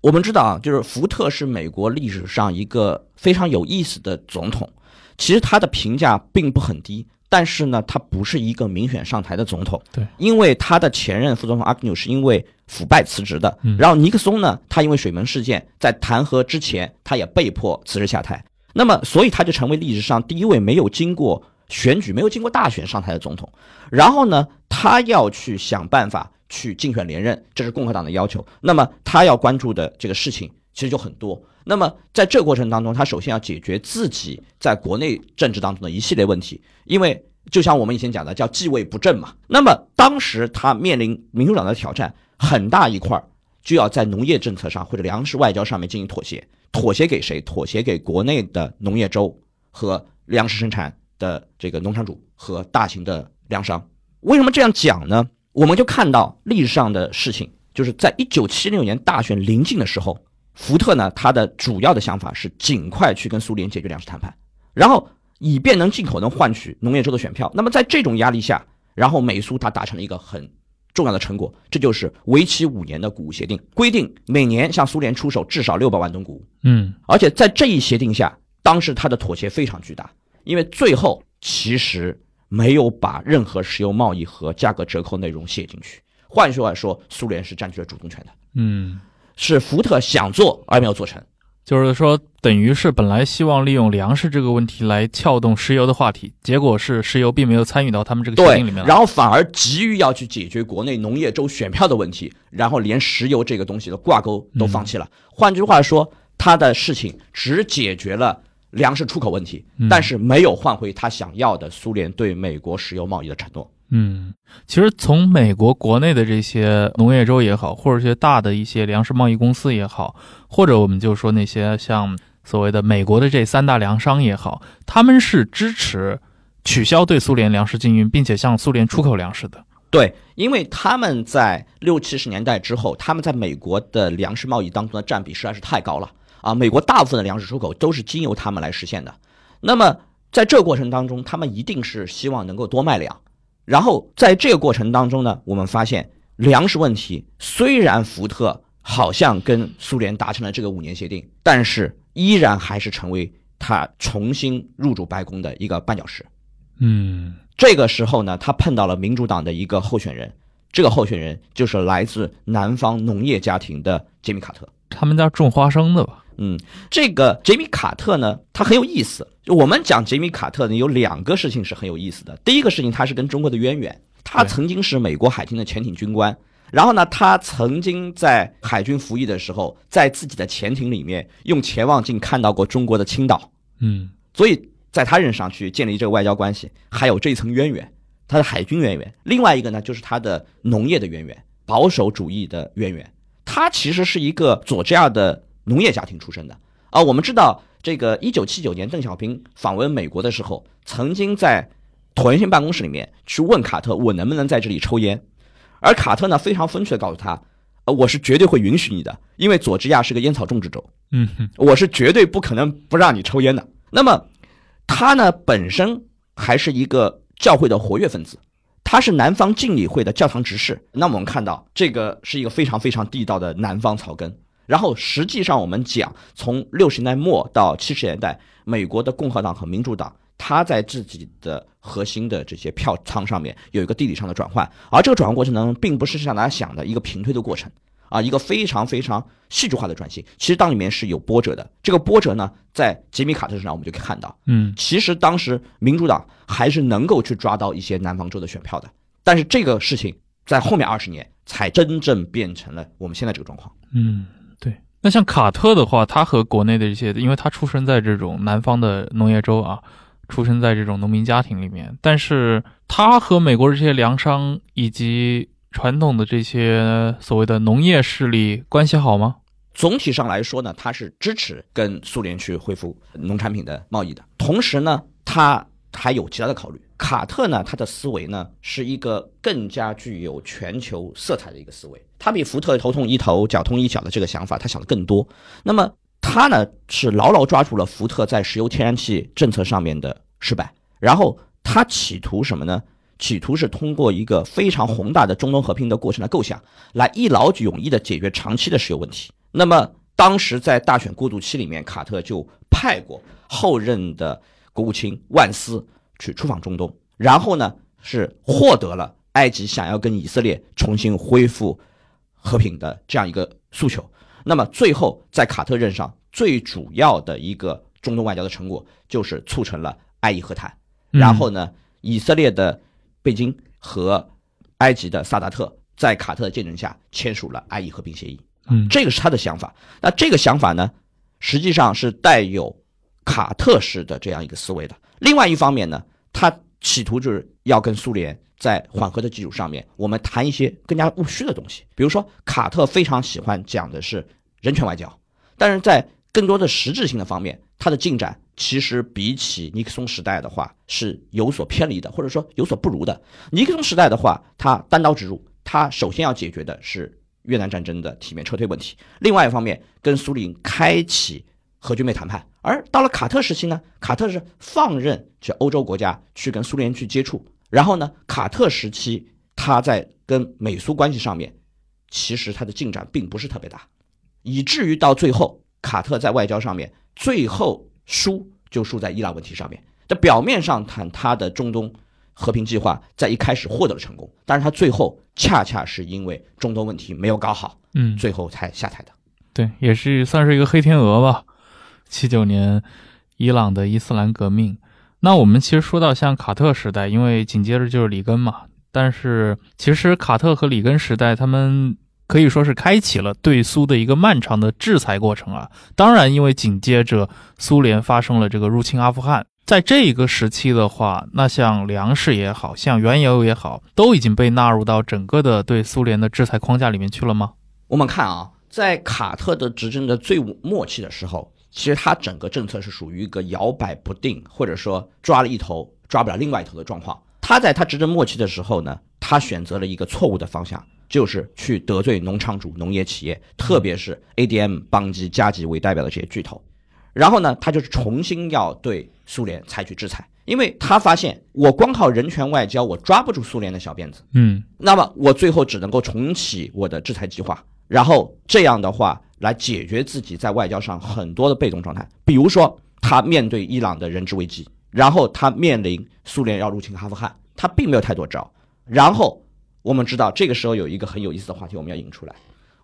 我们知道啊，就是福特是美国历史上一个非常有意思的总统，其实他的评价并不很低，但是呢，他不是一个民选上台的总统，对，因为他的前任副总统阿克纽是因为腐败辞职的，然后尼克松呢，他因为水门事件在弹劾之前，他也被迫辞职下台。那么，所以他就成为历史上第一位没有经过选举、没有经过大选上台的总统。然后呢，他要去想办法去竞选连任，这是共和党的要求。那么他要关注的这个事情其实就很多。那么在这过程当中，他首先要解决自己在国内政治当中的一系列问题，因为就像我们以前讲的，叫继位不正嘛。那么当时他面临民主党的挑战，很大一块儿就要在农业政策上或者粮食外交上面进行妥协。妥协给谁？妥协给国内的农业州和粮食生产的这个农场主和大型的粮商。为什么这样讲呢？我们就看到历史上的事情，就是在一九七六年大选临近的时候，福特呢，他的主要的想法是尽快去跟苏联解决粮食谈判，然后以便能进口能换取农业州的选票。那么在这种压力下，然后美苏他达成了一个很重要的成果，这就是为期五年的谷物协定，规定每年向苏联出手至少六百万吨谷物。嗯而且在这一协定下，当时他的妥协非常巨大，因为最后其实没有把任何石油贸易和价格折扣内容写进去。换句话说，苏联是占据了主动权的，嗯，是福特想做而没有做成。就是说，等于是本来希望利用粮食这个问题来撬动石油的话题，结果是石油并没有参与到他们这个协对定里面，然后反而急于要去解决国内农业州选票的问题，然后连石油这个东西的挂钩都放弃了。换句话说，他的事情只解决了粮食出口问题，但是没有换回他想要的苏联对美国石油贸易的承诺。嗯，其实从美国国内的这些农业州也好，或者一些大的一些粮食贸易公司也好，或者我们就说那些像所谓的美国的这三大粮商也好，他们是支持取消对苏联粮食禁运，并且向苏联出口粮食的。对，因为他们在六七十年代之后，他们在美国的粮食贸易当中的占比实在是太高了啊！美国大部分的粮食出口都是经由他们来实现的。那么在这过程当中，他们一定是希望能够多卖粮。然后在这个过程当中呢，我们发现粮食问题虽然福特好像跟苏联达成了这个五年协定，但是依然还是成为他重新入主白宫的一个绊脚石。嗯这个时候呢，他碰到了民主党的一个候选人，这个候选人就是来自南方农业家庭的杰米·卡特。他们家种花生的吧？嗯，这个杰米·卡特呢，他很有意思。我们讲杰米·卡特呢，有两个事情是很有意思的。第一个事情，他是跟中国的渊源，他曾经是美国海军的潜艇军官。然后呢，他曾经在海军服役的时候，在自己的潜艇里面用潜望镜看到过中国的青岛。嗯所以在他任上去建立这个外交关系，还有这一层渊源，他的海军渊源。另外一个呢，就是他的农业的渊源，保守主义的渊源。他其实是一个佐治亚的农业家庭出身的啊。我们知道，这个一九七九年邓小平访问美国的时候，曾经在椭圆形办公室里面去问卡特，我能不能在这里抽烟？而卡特呢，非常风趣的告诉他，呃，我是绝对会允许你的，因为佐治亚是个烟草种植州。嗯哼我是绝对不可能不让你抽烟的。那么，他呢本身还是一个教会的活跃分子，他是南方敬礼会的教堂执事。那么我们看到，这个是一个非常非常地道的南方草根。然后，实际上我们讲，从六十年代末到七十年代，美国的共和党和民主党，他在自己的核心的这些票仓上面有一个地理上的转换，而这个转换过程当中，并不是像大家想的一个平推的过程。啊，一个非常非常戏剧化的转型，其实当里面是有波折的。这个波折呢，在杰米卡特身上我们就可以看到，嗯其实当时民主党还是能够去抓到一些南方州的选票的，但是这个事情在后面二十年才真正变成了我们现在这个状况。嗯，对。那像卡特的话，他和国内的这些，因为他出生在这种南方的农业州啊，出生在这种农民家庭里面，但是他和美国这些粮商以及传统的这些所谓的农业势力关系好吗？总体上来说呢，他是支持跟苏联去恢复农产品的贸易的，同时呢，他还有其他的考虑。卡特呢，他的思维呢是一个更加具有全球色彩的一个思维，他比福特头痛医头、脚痛医脚的这个想法，他想的更多。那么他呢是牢牢抓住了福特在石油天然气政策上面的失败，然后他企图什么呢？企图是通过一个非常宏大的中东和平的过程的构想，来一劳永逸的解决长期的石油问题。那么当时在大选过渡期里面，卡特就派过后任的国务卿万斯去出访中东，然后呢是获得了埃及想要跟以色列重新恢复和平的这样一个诉求。那么最后在卡特任上最主要的一个中东外交的成果，就是促成了埃以和谈。然后呢，以色列的贝金和埃及的萨达特在卡特的见证下签署了埃以和平协议。嗯，这个是他的想法。那这个想法呢，实际上是带有卡特式的这样一个思维的。另外一方面呢，他企图就是要跟苏联在缓和的基础上面，我们谈一些更加务虚的东西。比如说，卡特非常喜欢讲的是人权外交，但是在更多的实质性的方面，他的进展其实比起尼克松时代的话是有所偏离的，或者说有所不如的。尼克松时代的话，他单刀直入，他首先要解决的是越南战争的体面撤退问题，另外一方面跟苏联开启核军备谈判。而到了卡特时期呢，卡特是放任这欧洲国家去跟苏联去接触，然后呢，卡特时期他在跟美苏关系上面，其实他的进展并不是特别大，以至于到最后。卡特在外交上面最后输就输在伊朗问题上面。在表面上谈他的中东和平计划在一开始获得了成功，但是他最后恰恰是因为中东问题没有搞好，嗯，最后才下台的。对，也是算是一个黑天鹅吧。七九年伊朗的伊斯兰革命，那我们其实说到像卡特时代，因为紧接着就是里根嘛，但是其实卡特和里根时代他们。可以说是开启了对苏的一个漫长的制裁过程啊！当然，因为紧接着苏联发生了这个入侵阿富汗，在这一个时期的话，那像粮食也好像原油也好，都已经被纳入到整个的对苏联的制裁框架里面去了吗？我们看啊，在卡特的执政的最末期的时候，其实他整个政策是属于一个摇摆不定，或者说抓了一头抓不了另外一头的状况。他在他执政末期的时候呢，他选择了一个错误的方向。就是去得罪农场主、农业企业，特别是 ADM、邦基、加吉为代表的这些巨头。然后呢，他就是重新要对苏联采取制裁，因为他发现我光靠人权外交，我抓不住苏联的小辫子。嗯，那么我最后只能够重启我的制裁计划，然后这样的话来解决自己在外交上很多的被动状态。比如说，他面对伊朗的人质危机，然后他面临苏联要入侵阿富汗，他并没有太多招。然后。我们知道，这个时候有一个很有意思的话题，我们要引出来。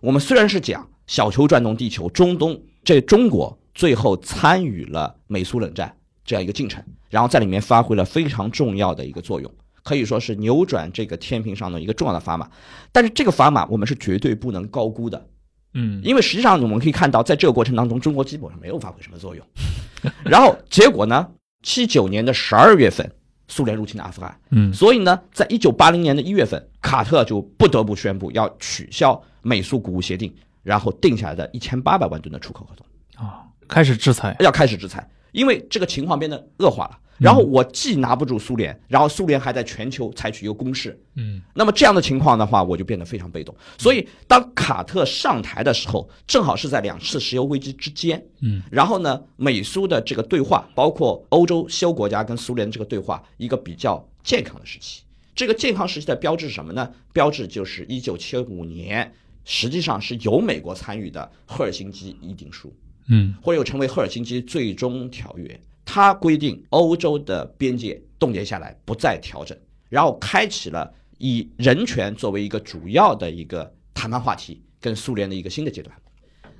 我们虽然是讲小球转动地球，中东这中国最后参与了美苏冷战这样一个进程，然后在里面发挥了非常重要的一个作用，可以说是扭转这个天平上的一个重要的砝码。但是这个砝码我们是绝对不能高估的，嗯，因为实际上我们可以看到，在这个过程当中，中国基本上没有发挥什么作用。<laughs> 然后结果呢？七九年的十二月份。苏联入侵了阿富汗，嗯，所以呢，在一九八零年的一月份，卡特就不得不宣布要取消美苏谷物协定，然后定下来的一千八百万吨的出口合同啊，开始制裁，要开始制裁，因为这个情况变得恶化了。然后我既拿不住苏联，然后苏联还在全球采取一个攻势，嗯，那么这样的情况的话，我就变得非常被动。所以当卡特上台的时候，正好是在两次石油危机之间，嗯，然后呢，美苏的这个对话，包括欧洲西欧国家跟苏联这个对话，一个比较健康的时期。这个健康时期的标志是什么呢？标志就是一九七五年，实际上是由美国参与的赫尔辛基议定书，嗯，或者又称为赫尔辛基最终条约。它规定欧洲的边界冻结下来，不再调整，然后开启了以人权作为一个主要的一个谈判话题，跟苏联的一个新的阶段。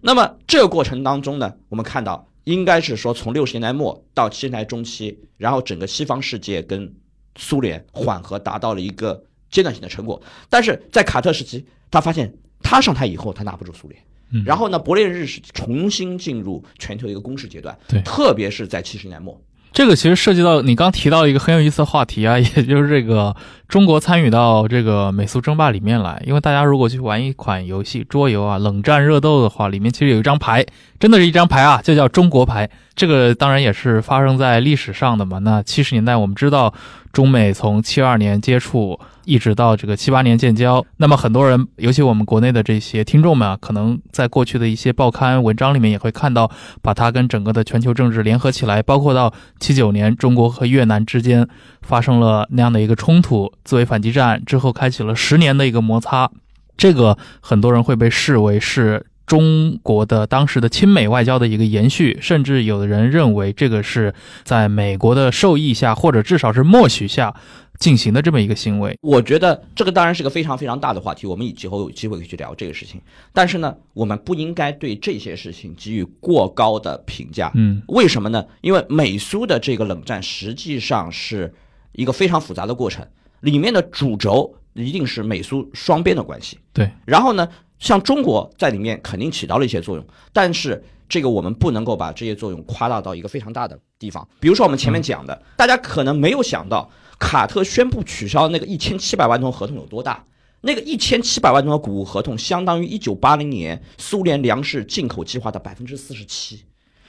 那么这个过程当中呢，我们看到应该是说从六十年代末到七十年代中期，然后整个西方世界跟苏联缓和达到了一个阶段性的成果。但是在卡特时期，他发现他上台以后，他拿不住苏联。然后呢，勃列日是重新进入全球一个攻势阶段，对，特别是在七十年末，这个其实涉及到你刚提到一个很有意思的话题啊，<laughs> 也就是这个中国参与到这个美苏争霸里面来。因为大家如果去玩一款游戏桌游啊，冷战热斗的话，里面其实有一张牌，真的是一张牌啊，就叫中国牌。这个当然也是发生在历史上的嘛。那七十年代我们知道，中美从七二年接触。一直到这个七八年建交，那么很多人，尤其我们国内的这些听众们啊，可能在过去的一些报刊文章里面也会看到，把它跟整个的全球政治联合起来，包括到七九年中国和越南之间发生了那样的一个冲突，自卫反击战之后开启了十年的一个摩擦，这个很多人会被视为是中国的当时的亲美外交的一个延续，甚至有的人认为这个是在美国的授意下，或者至少是默许下。进行的这么一个行为，我觉得这个当然是个非常非常大的话题，我们以后有机会可以去聊这个事情。但是呢，我们不应该对这些事情给予过高的评价。嗯，为什么呢？因为美苏的这个冷战实际上是一个非常复杂的过程，里面的主轴一定是美苏双边的关系。对，然后呢，像中国在里面肯定起到了一些作用，但是这个我们不能够把这些作用夸大到一个非常大的地方。比如说我们前面讲的，大家可能没有想到，卡特宣布取消那个一千七百万吨合同有多大。那个一千七百万吨的谷物合同，相当于一九八零年苏联粮食进口计划的百分之四十七。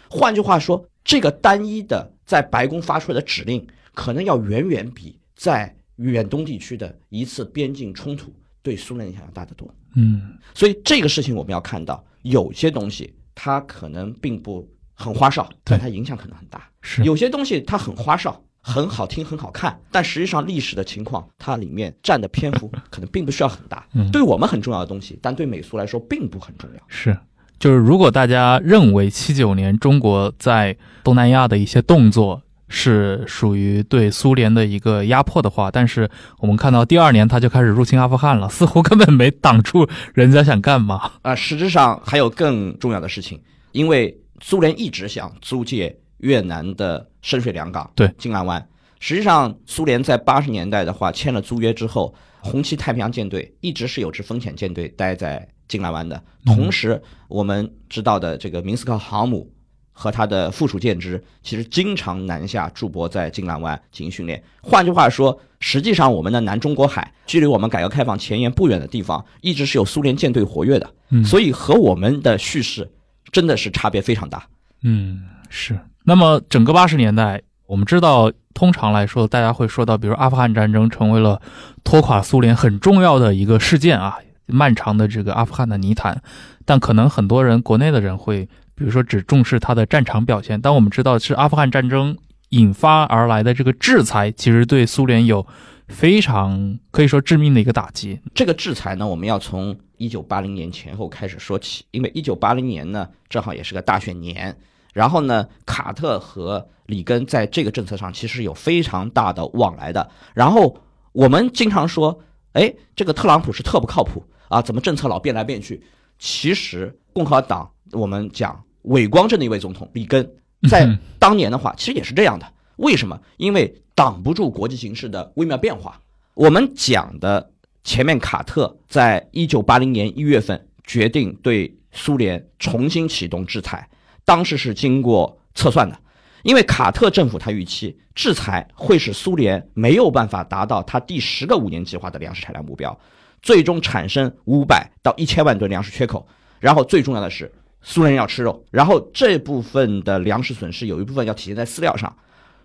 换句话说，这个单一的在白宫发出来的指令，可能要远远比在远东地区的一次边境冲突对苏联影响要大得多。嗯所以这个事情我们要看到，有些东西它可能并不很花哨，但它影响可能很大；是有些东西它很花哨。很好听，很好看，但实际上历史的情况，它里面占的篇幅可能并不需要很大。嗯对我们很重要的东西，但对美苏来说并不很重要。是，就是如果大家认为七九年中国在东南亚的一些动作是属于对苏联的一个压迫的话，但是我们看到第二年他就开始入侵阿富汗了，似乎根本没挡住人家想干嘛。<laughs> 啊、实质上还有更重要的事情，因为苏联一直想租借越南的深水良港，对金兰湾。实际上，苏联在八十年代的话签了租约之后，红旗太平洋舰队一直是有支风险舰队待在金兰湾的。同时，我们知道的这个明斯克航母和他的附属舰只，其实经常南下驻泊在金兰湾进行训练。换句话说，实际上我们的南中国海距离我们改革开放前沿不远的地方，一直是有苏联舰队活跃的。嗯所以和我们的叙事真的是差别非常大。嗯，是。那么整个八十年代，我们知道，通常来说，大家会说到，比如阿富汗战争成为了拖垮苏联很重要的一个事件啊，漫长的这个阿富汗的泥潭。但可能很多人，国内的人会，比如说只重视它的战场表现。但我们知道，是阿富汗战争引发而来的这个制裁，其实对苏联有非常可以说致命的一个打击。这个制裁呢，我们要从一九八零年前后开始说起，因为一九八零年呢正好也是个大选年，然后呢，卡特和里根在这个政策上其实有非常大的往来的。然后我们经常说，哎，这个特朗普是特不靠谱啊，怎么政策老变来变去？其实共和党我们讲伪光正的一位总统里根，在嗯当年的话，其实也是这样的。为什么？因为挡不住国际形势的微妙变化。我们讲的前面，卡特在一九八零年一月份决定对苏联重新启动制裁，当时是经过测算的，因为卡特政府他预期制裁会使苏联没有办法达到他第十个五年计划的粮食产量目标，最终产生五百到一千万吨粮食缺口。然后最重要的是，苏联要吃肉，然后这部分的粮食损失有一部分要体现在饲料上，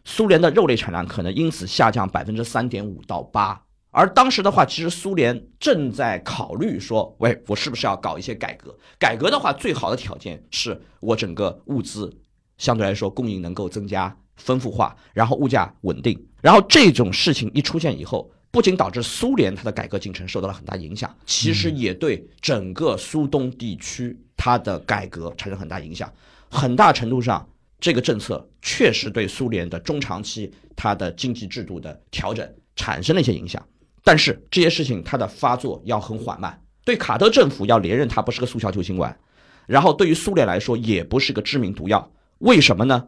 苏联的肉类产量可能因此下降百分之三点五到八。而当时的话，其实苏联正在考虑说，喂，我是不是要搞一些改革？改革的话，最好的条件是我整个物资相对来说供应能够增加丰富化，然后物价稳定。然后这种事情一出现以后，不仅导致苏联它的改革进程受到了很大影响，其实也对整个苏东地区它的改革产生很大影响。很大程度上，这个政策确实对苏联的中长期它的经济制度的调整产生了一些影响。但是这些事情它的发作要很缓慢，对卡特政府要连任，它不是个速效救心丸，然后对于苏联来说也不是个致命毒药。为什么呢？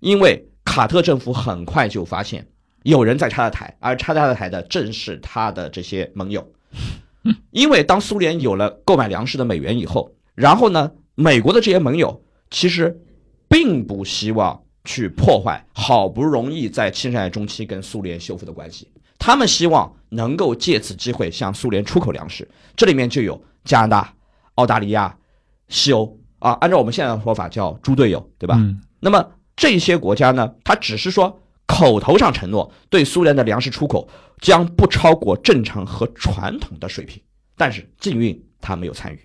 因为卡特政府很快就发现有人在插他的台，而插他的台的正是他的这些盟友。因为当苏联有了购买粮食的美元以后，然后呢，美国的这些盟友其实并不希望去破坏好不容易在七十年代中期跟苏联修复的关系，他们希望能够借此机会向苏联出口粮食，这里面就有加拿大、澳大利亚、西欧。啊，按照我们现在的说法叫猪队友，对吧？嗯。那么这些国家呢，它只是说口头上承诺对苏联的粮食出口将不超过正常和传统的水平，但是禁运他没有参与，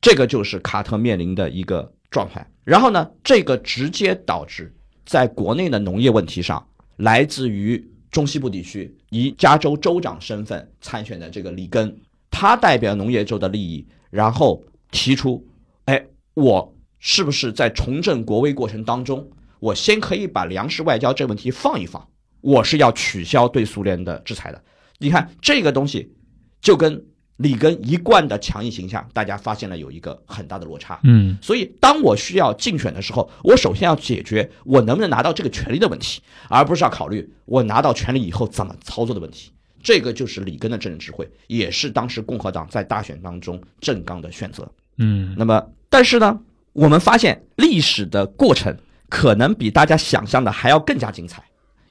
这个就是卡特面临的一个状态。然后呢，这个直接导致在国内的农业问题上，来自于中西部地区以加州州长身份参选的这个里根，他代表农业州的利益，然后提出，哎，我是不是在重振国威过程当中，我先可以把粮食外交这个问题放一放，我是要取消对苏联的制裁的。你看这个东西，就跟里根一贯的强硬形象，大家发现了有一个很大的落差。嗯所以，当我需要竞选的时候，我首先要解决我能不能拿到这个权利的问题，而不是要考虑我拿到权利以后怎么操作的问题。这个就是里根的政治智慧，也是当时共和党在大选当中正刚的选择。嗯那么，但是呢，我们发现历史的过程可能比大家想象的还要更加精彩。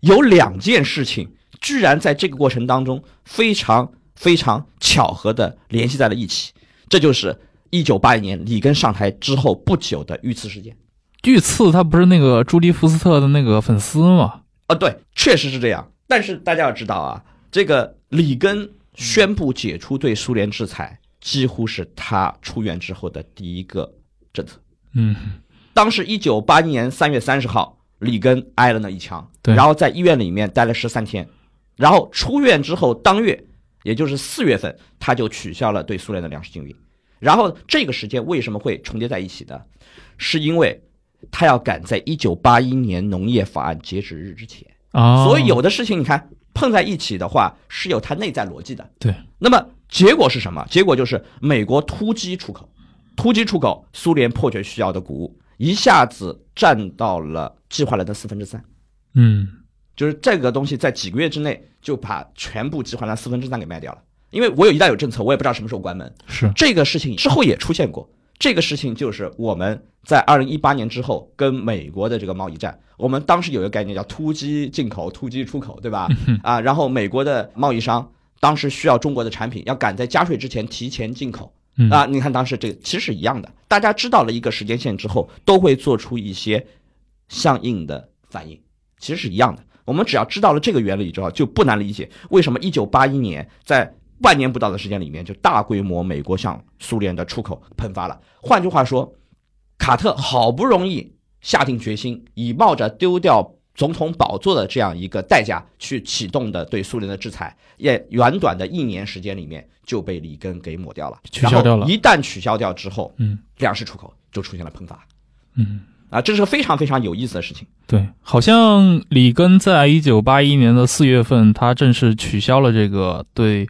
有两件事情居然在这个过程当中非常非常巧合的联系在了一起，这就是一九八一年里根上台之后不久的遇刺事件。遇刺他不是那个朱迪福斯特的那个粉丝吗？啊，对，确实是这样。但是大家要知道啊，这个里根宣布解除对苏联制裁，几乎是他出院之后的第一个政策。嗯，当时一九八一年三月三十号，里根挨了那一枪，然后在医院里面待了十三天，然后出院之后当月，也就是四月份，他就取消了对苏联的粮食禁运。然后这个时间为什么会重叠在一起呢？是因为他要赶在一九八一年农业法案截止日之前。啊，所以有的事情你看碰在一起的话是有它内在逻辑的。对，那么结果是什么？结果就是美国突击出口，突击出口苏联迫切需要的谷物，一下子占到了计划量的四分之三。嗯就是这个东西在几个月之内就把全部集团的四分之三给卖掉了。因为我有一旦有政策，我也不知道什么时候关门。是这个事情之后也出现过。这个事情就是我们在二零一八年之后跟美国的这个贸易战，我们当时有一个概念叫突击进口、突击出口，对吧？啊，然后美国的贸易商当时需要中国的产品，要赶在加税之前提前进口嗯啊。你看当时这个其实是一样的，大家知道了一个时间线之后，都会做出一些相应的反应，其实是一样的。我们只要知道了这个原理之后，就不难理解为什么一九八一年在半年不到的时间里面，就大规模美国向苏联的出口喷发了。换句话说，卡特好不容易下定决心，以冒着丢掉总统宝座的这样一个代价去启动的对苏联的制裁，也短短的一年时间里面就被里根给抹掉了，取消掉了。一旦取消掉之后，嗯。粮食出口就出现了喷发。嗯，啊，这是个非常非常有意思的事情。对，好像里根在一九八一年的四月份，他正式取消了这个对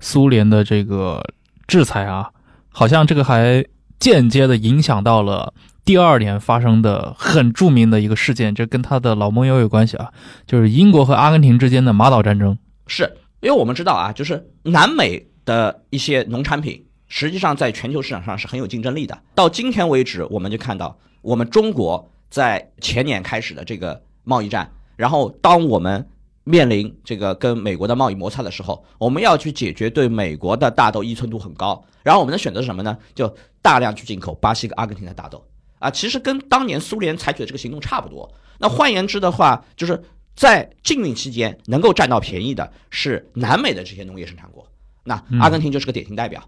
苏联的这个制裁啊，好像这个还间接的影响到了第二年发生的很著名的一个事件，这跟他的老盟友有关系啊，就是英国和阿根廷之间的马岛战争。是因为我们知道啊，就是南美的一些农产品，实际上在全球市场上是很有竞争力的。到今天为止，我们就看到我们中国在前年开始的这个贸易战，然后当我们面临这个跟美国的贸易摩擦的时候，我们要去解决对美国的大豆依存度很高，然后我们的选择是什么呢？就大量去进口巴西跟阿根廷的大豆啊，其实跟当年苏联采取的这个行动差不多。那换言之的话，就是在禁运期间能够占到便宜的是南美的这些农业生产国，那阿根廷就是个典型代表。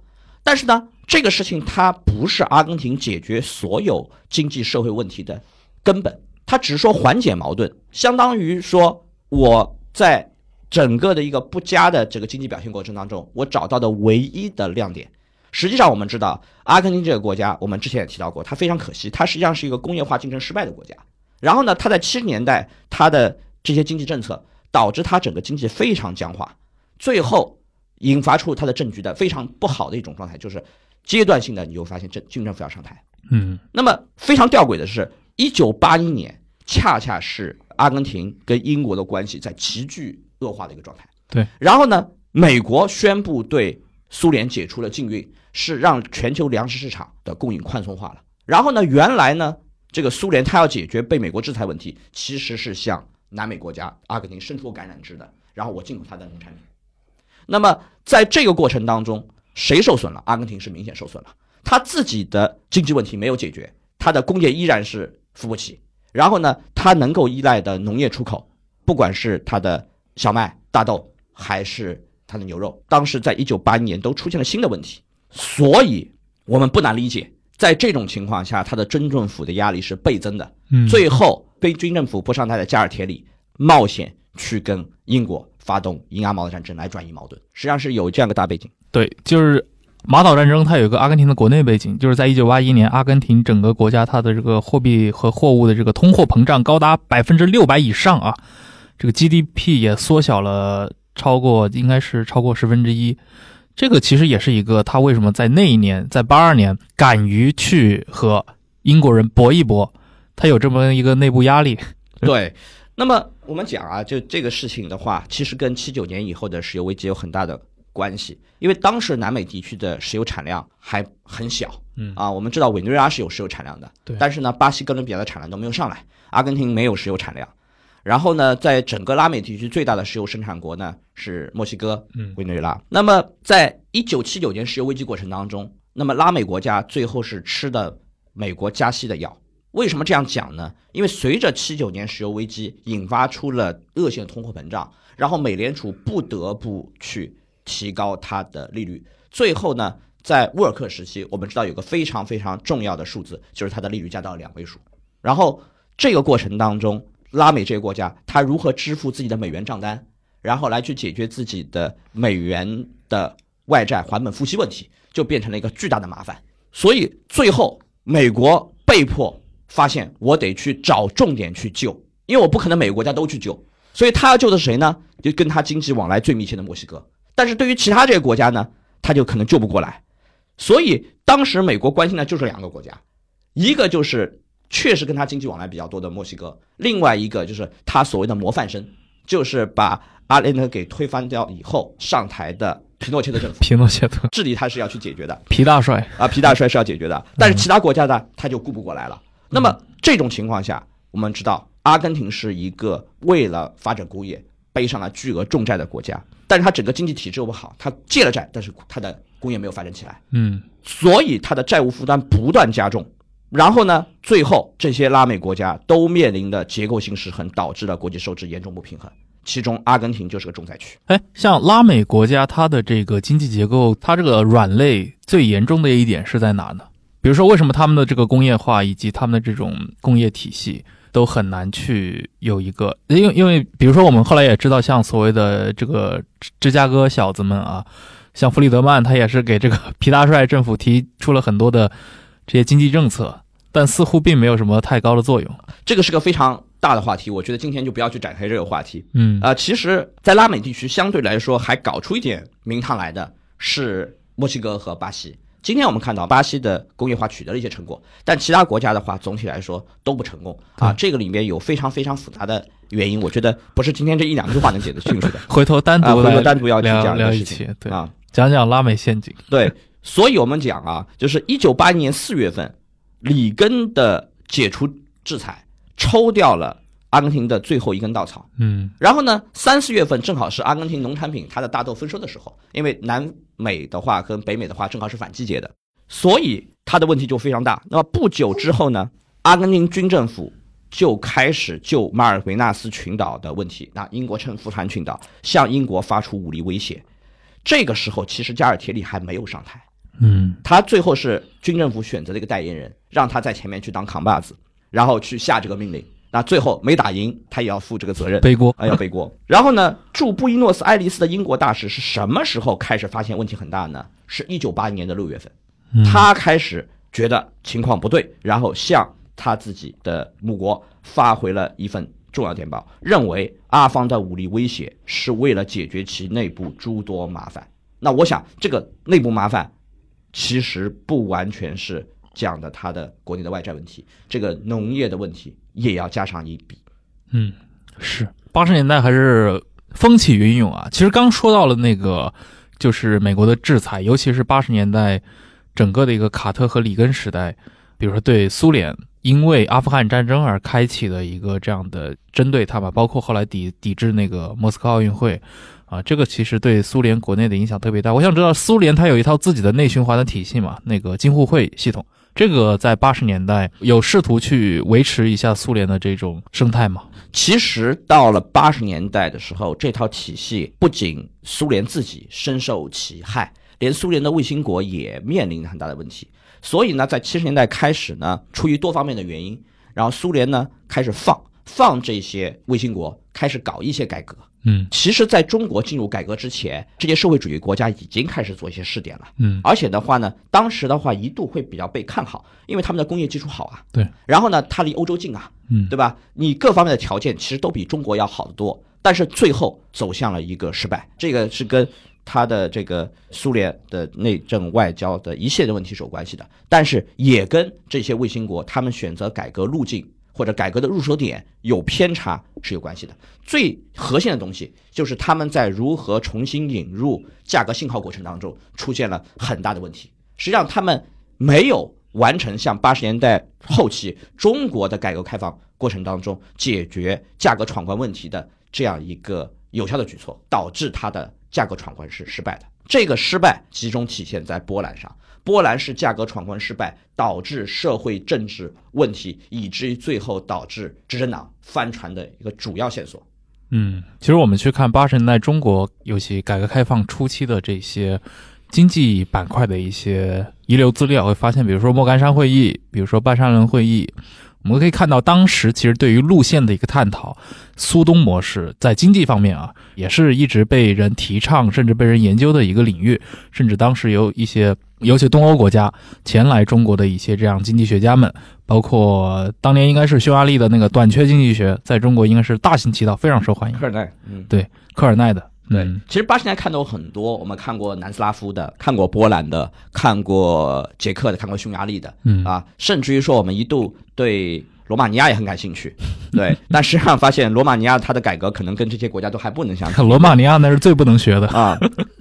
但是呢，这个事情它不是阿根廷解决所有经济社会问题的根本，它只是说缓解矛盾，相当于说我在整个的一个不佳的这个经济表现过程当中，我找到的唯一的亮点。实际上，我们知道阿根廷这个国家，我们之前也提到过，它非常可惜，它实际上是一个工业化进程失败的国家。然后呢，它在七十年代，它的这些经济政策导致它整个经济非常僵化，最后引发出他的政局的非常不好的一种状态，就是阶段性的，你就发现政军政府要上台。嗯那么非常吊诡的是，一九八一年恰恰是阿根廷跟英国的关系在急剧恶化的一个状态。对，然后呢，美国宣布对苏联解除了禁运，是让全球粮食市场的供应宽松化了。然后呢，原来呢，这个苏联它要解决被美国制裁问题，其实是向南美国家阿根廷伸出橄榄枝的，然后我进口它的农产品。那么在这个过程当中，谁受损了？阿根廷是明显受损了，他自己的经济问题没有解决，他的工业依然是扶不起。然后呢，他能够依赖的农业出口，不管是他的小麦、大豆，还是他的牛肉，当时在一九八一年都出现了新的问题。所以，我们不难理解，在这种情况下，他的真政府的压力是倍增的。嗯，最后，非军政府不上台的加尔铁里冒险去跟英国发动英阿毛的战争来转移矛盾，实际上是有这样一个大背景。对，就是马岛战争，它有一个阿根廷的国内背景，就是在一九八一年，阿根廷整个国家它的这个货币和货物的这个通货膨胀高达百分之六百以上啊，这个 GDP 也缩小了超过，应该是超过十分之一。这个其实也是一个他为什么在那一年，在八二年敢于去和英国人搏一搏，他有这么一个内部压力。对，那么我们讲啊，就这个事情的话，其实跟七九年以后的石油危机有很大的关系，因为当时南美地区的石油产量还很小，嗯啊，我们知道委内瑞拉是有石油产量的，对但是呢，巴西、哥伦比亚的产量都没有上来，阿根廷没有石油产量。然后呢，在整个拉美地区最大的石油生产国呢是墨西哥、嗯委内瑞拉。那么，在一九七九年石油危机过程当中，那么拉美国家最后是吃的美国加息的药。为什么这样讲呢？因为随着七九年石油危机引发出了恶性通货膨胀，然后美联储不得不去提高它的利率。最后呢，在沃尔克时期，我们知道有个非常非常重要的数字，就是它的利率加到两位数。然后这个过程当中，拉美这些国家它如何支付自己的美元账单，然后来去解决自己的美元的外债还本付息问题，就变成了一个巨大的麻烦。所以最后，美国被迫发现，我得去找重点去救，因为我不可能每个国家都去救，所以他要救的是谁呢？就跟他经济往来最密切的墨西哥。但是对于其他这些国家呢，他就可能救不过来。所以当时美国关心的就是两个国家，一个就是确实跟他经济往来比较多的墨西哥，另外一个就是他所谓的模范生，就是把阿雷德给推翻掉以后上台的皮诺切特政府。皮诺切特、治理他是要去解决的皮大帅，啊，皮大帅是要解决的，但是其他国家呢，他就顾不过来了。那么这种情况下，我们知道阿根廷是一个为了发展工业背上了巨额重债的国家，但是它整个经济体制又不好，它借了债，但是它的工业没有发展起来，嗯所以它的债务负担不断加重。然后呢，最后这些拉美国家都面临的结构性失衡，导致了国际收支严重不平衡。其中，阿根廷就是个重灾区。哎，像拉美国家，它的这个经济结构，它这个软肋最严重的一点是在哪呢？比如说，为什么他们的这个工业化以及他们的这种工业体系都很难去有一个？因为因为比如说，我们后来也知道，像所谓的这个芝芝加哥小子们啊，像弗里德曼，他也是给这个皮大帅政府提出了很多的这些经济政策，但似乎并没有什么太高的作用。这个是个非常大的话题，我觉得今天就不要去展开这个话题。嗯啊、其实，在拉美地区相对来说还搞出一点名堂来的是墨西哥和巴西。今天我们看到巴西的工业化取得了一些成果，但其他国家的话，总体来说都不成功啊。这个里面有非常非常复杂的原因，我觉得不是今天这一两句话能解释清楚的 <laughs> 回头单啊。回独单独要去聊讲一起个事情，对，啊。讲讲拉美陷阱。对，所以我们讲啊，就是一九八一年四月份，里根的解除制裁，抽掉了阿根廷的最后一根稻草。嗯然后呢，三四月份正好是阿根廷农产品它的大豆丰收的时候，因为南美的话跟北美的话正好是反季节的，所以它的问题就非常大。那么不久之后呢，阿根廷军政府就开始就马尔维纳斯群岛的问题，那英国称富兰群岛向英国发出武力威胁。这个时候，其实加尔铁里还没有上台，嗯他最后是军政府选择了一个代言人，让他在前面去当扛把子，然后去下这个命令。那最后没打赢，他也要负这个责任。背锅。啊，要背锅。然后呢，驻布宜诺斯艾利斯的英国大使是什么时候开始发现问题很大呢？是一九八一年的六月份，他开始觉得情况不对，然后向他自己的母国发回了一份重要电报，认为阿方的武力威胁是为了解决其内部诸多麻烦。那我想，这个内部麻烦其实不完全是讲的他的国内的外债问题，这个农业的问题也要加上一笔。嗯，是八十年代还是风起云涌啊。其实刚说到了那个，就是美国的制裁，尤其是八十年代整个的一个卡特和里根时代，比如说对苏联因为阿富汗战争而开启的一个这样的针对他吧，包括后来抵抵制那个莫斯科奥运会。啊，这个其实对苏联国内的影响特别大。我想知道，苏联它有一套自己的内循环的体系嘛？那个京沪会系统，这个在八十年代有试图去维持一下苏联的这种生态吗？其实到了八十年代的时候，这套体系不仅苏联自己深受其害，连苏联的卫星国也面临很大的问题。所以呢，在七十年代开始呢，出于多方面的原因，然后苏联呢开始放放这些卫星国开始搞一些改革。嗯其实，在中国进入改革之前，这些社会主义国家已经开始做一些试点了。嗯而且的话呢，当时的话一度会比较被看好，因为他们的工业基础好啊。对。然后呢，它离欧洲近啊，嗯对吧？你各方面的条件其实都比中国要好得多，但是最后走向了一个失败，这个是跟他的这个苏联的内政外交的一系列的问题是有关系的，但是也跟这些卫星国他们选择改革路径或者改革的入手点有偏差是有关系的。最核心的东西就是他们在如何重新引入价格信号过程当中出现了很大的问题。实际上，他们没有完成像八十年代后期中国的改革开放过程当中解决价格闯关问题的这样一个有效的举措，导致它的价格闯关是失败的。这个失败集中体现在波兰上，波兰是价格闯关失败导致社会政治问题，以至于最后导致执政党翻船的一个主要线索。嗯，其实我们去看八十年代中国，尤其改革开放初期的这些经济板块的一些遗留资料，会发现，比如说莫干山会议，比如说半沙伦会议。我们可以看到，当时其实对于路线的一个探讨，苏东模式在经济方面啊，也是一直被人提倡，甚至被人研究的一个领域。甚至当时有一些，尤其东欧国家前来中国的一些这样经济学家们，包括当年应该是匈牙利的那个短缺经济学，在中国应该是大行其道，非常受欢迎。科尔奈，嗯，对，科尔奈的。对嗯，其实八十年代看到过很多，我们看过南斯拉夫的，看过波兰的，看过捷克的，看过匈牙利的，嗯啊，甚至于说我们一度对罗马尼亚也很感兴趣，<laughs> 对，但实际上发现罗马尼亚它的改革可能跟这些国家都还不能相比。<laughs> 罗马尼亚那是最不能学的。啊，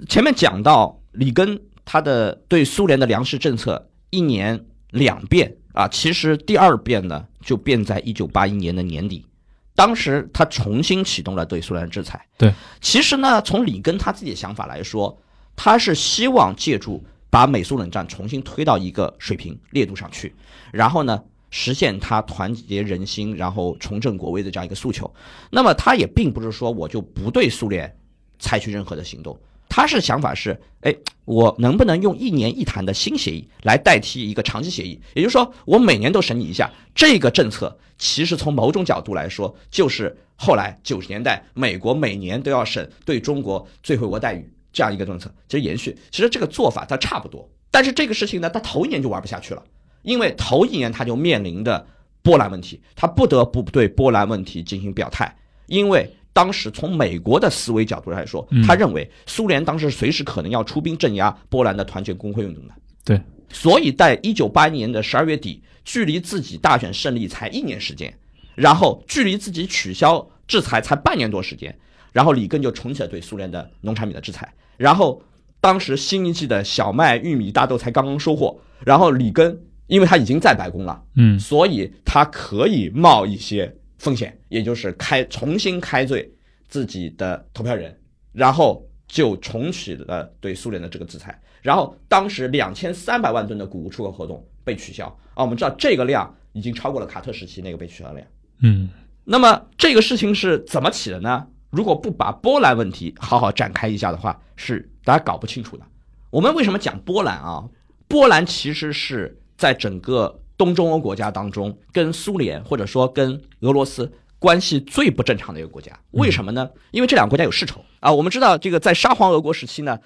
前面讲到里根他的对苏联的粮食政策一年两变啊，其实第二变呢就变在一九八一年的年底，当时他重新启动了对苏联的制裁。对，其实呢，从里根他自己的想法来说，他是希望借助把美苏冷战重新推到一个水平烈度上去，然后呢。实现他团结人心，然后重振国威的这样一个诉求。那么他也并不是说我就不对苏联采取任何的行动，他是想法是，哎，我能不能用一年一谈的新协议来代替一个长期协议？也就是说，我每年都审你一下这个政策。其实从某种角度来说，就是后来九十年代美国每年都要审对中国最惠国待遇这样一个政策，其实延续。其实这个做法它差不多，但是这个事情呢，它头一年就玩不下去了。因为头一年他就面临的波兰问题，他不得不对波兰问题进行表态。因为当时从美国的思维角度来说，他认为苏联当时随时可能要出兵镇压波兰的团结工会运动的。对，所以在一九八一年的十二月底，距离自己大选胜利才一年时间，然后距离自己取消制裁才半年多时间，然后里根就重启了对苏联的农产品的制裁。然后当时新一季的小麦、玉米、大豆才刚刚收获，然后里根。因为他已经在白宫了，嗯，所以他可以冒一些风险，也就是开重新开罪自己的投票人，然后就重启了对苏联的这个制裁。然后当时两千三百万吨的谷物出口合同被取消啊，我们知道这个量已经超过了卡特时期那个被取消的量。嗯，那么这个事情是怎么起的呢？如果不把波兰问题好好展开一下的话，是大家搞不清楚的。我们为什么讲波兰啊？波兰其实是。在整个东中欧国家当中，跟苏联或者说跟俄罗斯关系最不正常的一个国家，为什么呢？因为这两个国家有世仇啊。我们知道，这个在沙皇俄国时期呢，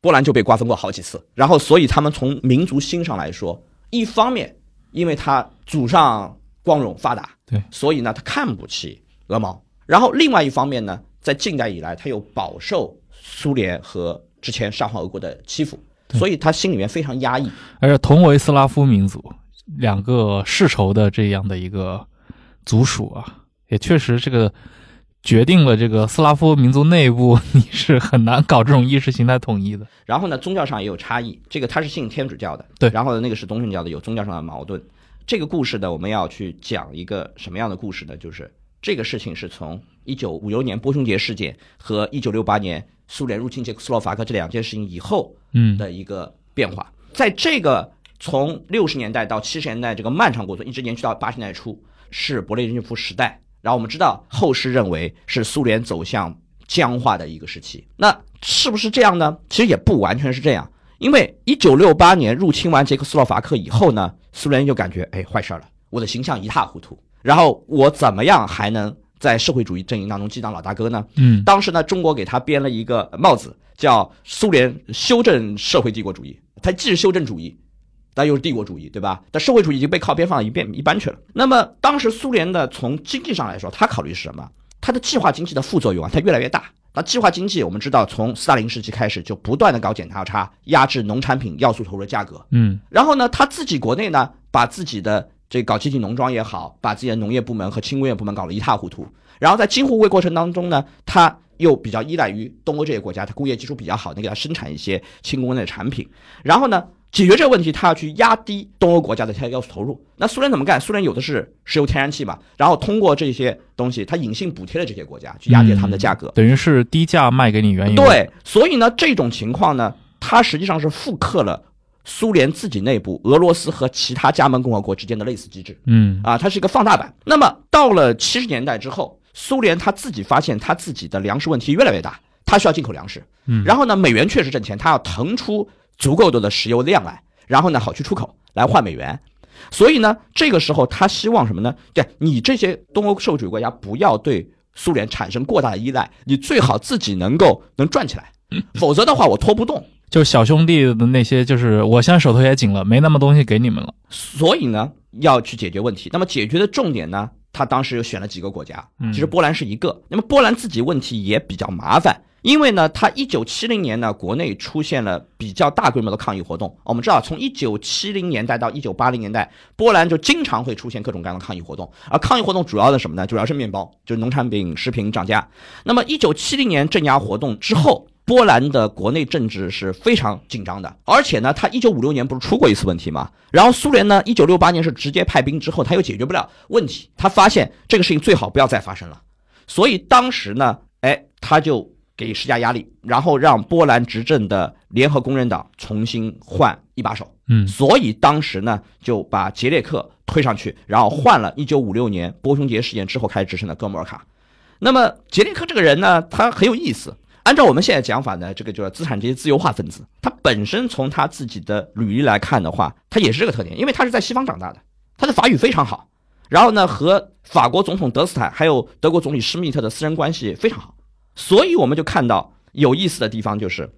波兰就被瓜分过好几次，然后所以他们从民族心上来说，一方面因为他祖上光荣发达，对，所以呢他看不起俄毛，然后另外一方面呢，在近代以来他又饱受苏联和之前沙皇俄国的欺负。所以他心里面非常压抑，而且同为斯拉夫民族，两个世仇的这样的一个族属啊，也确实这个决定了这个斯拉夫民族内部 <laughs> 你是很难搞这种意识形态统一的。然后呢，宗教上也有差异，这个他是信天主教的，对，然后呢，那个是东正教的，有宗教上的矛盾。这个故事呢，我们要去讲一个什么样的故事呢？就是这个事情是从一九五六年波匈节事件和一九六八年。苏联入侵捷克斯洛伐克这两件事情以后，嗯的一个变化，在这个从六十年代到七十年代这个漫长过程，一直延续到八十年代初，是勃列日涅夫时代。然后我们知道，后世认为是苏联走向僵化的一个时期。那是不是这样呢？其实也不完全是这样，因为一九六八年入侵完捷克斯洛伐克以后呢，苏联就感觉哎坏事了，我的形象一塌糊涂，然后我怎么样还能？在社会主义阵营当中，既当老大哥呢？嗯，当时呢，中国给他编了一个帽子，叫苏联修正社会帝国主义。它既是修正主义，但又是帝国主义，对吧？但社会主义已经被靠边放到一边一边去了。那么当时苏联的从经济上来说，他考虑是什么？它的计划经济的副作用啊，它越来越大。那计划经济，我们知道从斯大林时期开始就不断的搞检查差，压制农产品要素投入的价格。嗯，然后呢，他自己国内呢，把自己的。这搞集体农庄也好，把自己的农业部门和轻工业部门搞得一塌糊涂。然后在京沪会过程当中呢，他又比较依赖于东欧这些国家，它工业基础比较好，能给它生产一些轻工业的产品。然后呢，解决这个问题，他要去压低东欧国家的它要素投入。那苏联怎么干？苏联有的是石油天然气嘛，然后通过这些东西，它隐性补贴了这些国家，去压低他们的价格。等于是低价卖给你原油。对，所以呢，这种情况呢，它实际上是复刻了苏联自己内部俄罗斯和其他加盟共和国之间的类似机制。嗯啊，它是一个放大版。那么到了七十年代之后，苏联他自己发现他自己的粮食问题越来越大，他需要进口粮食。嗯然后呢，美元确实挣钱，他要腾出足够多的石油量来，然后呢好去出口来换美元。所以呢，这个时候他希望什么呢？对你这些东欧社会主义国家不要对苏联产生过大的依赖，你最好自己能够能转起来，否则的话我拖不动。就是小兄弟的那些，就是我现在手头也紧了，没那么东西给你们了。所以呢，要去解决问题。那么解决的重点呢，他当时又选了几个国家，嗯其实波兰是一个。那么波兰自己问题也比较麻烦，因为呢，他一九七零年呢，国内出现了比较大规模的抗议活动。我们知道，从一九七零年代到一九八零年代，波兰就经常会出现各种各样的抗议活动。而抗议活动主要的什么呢？主要是面包，就是农产品、食品涨价。那么一九七零年镇压活动之后。波兰的国内政治是非常紧张的，而且呢，他一九五六年不是出过一次问题吗？然后苏联呢，一九六八年是直接派兵之后，他又解决不了问题，他发现这个事情最好不要再发生了，所以当时呢，哎，他就给施加压力，然后让波兰执政的联合工人党重新换一把手，嗯所以当时呢就把杰列克推上去，然后换了一九五六年波匈节事件之后开始执政的哥莫尔卡。那么杰列克这个人呢，他很有意思。按照我们现在讲法呢，这个就是资产阶级自由化分子。他本身从他自己的履历来看的话，他也是这个特点，因为他是在西方长大的，他的法语非常好，然后呢和法国总统德斯坦还有德国总理施密特的私人关系非常好，所以我们就看到有意思的地方就是，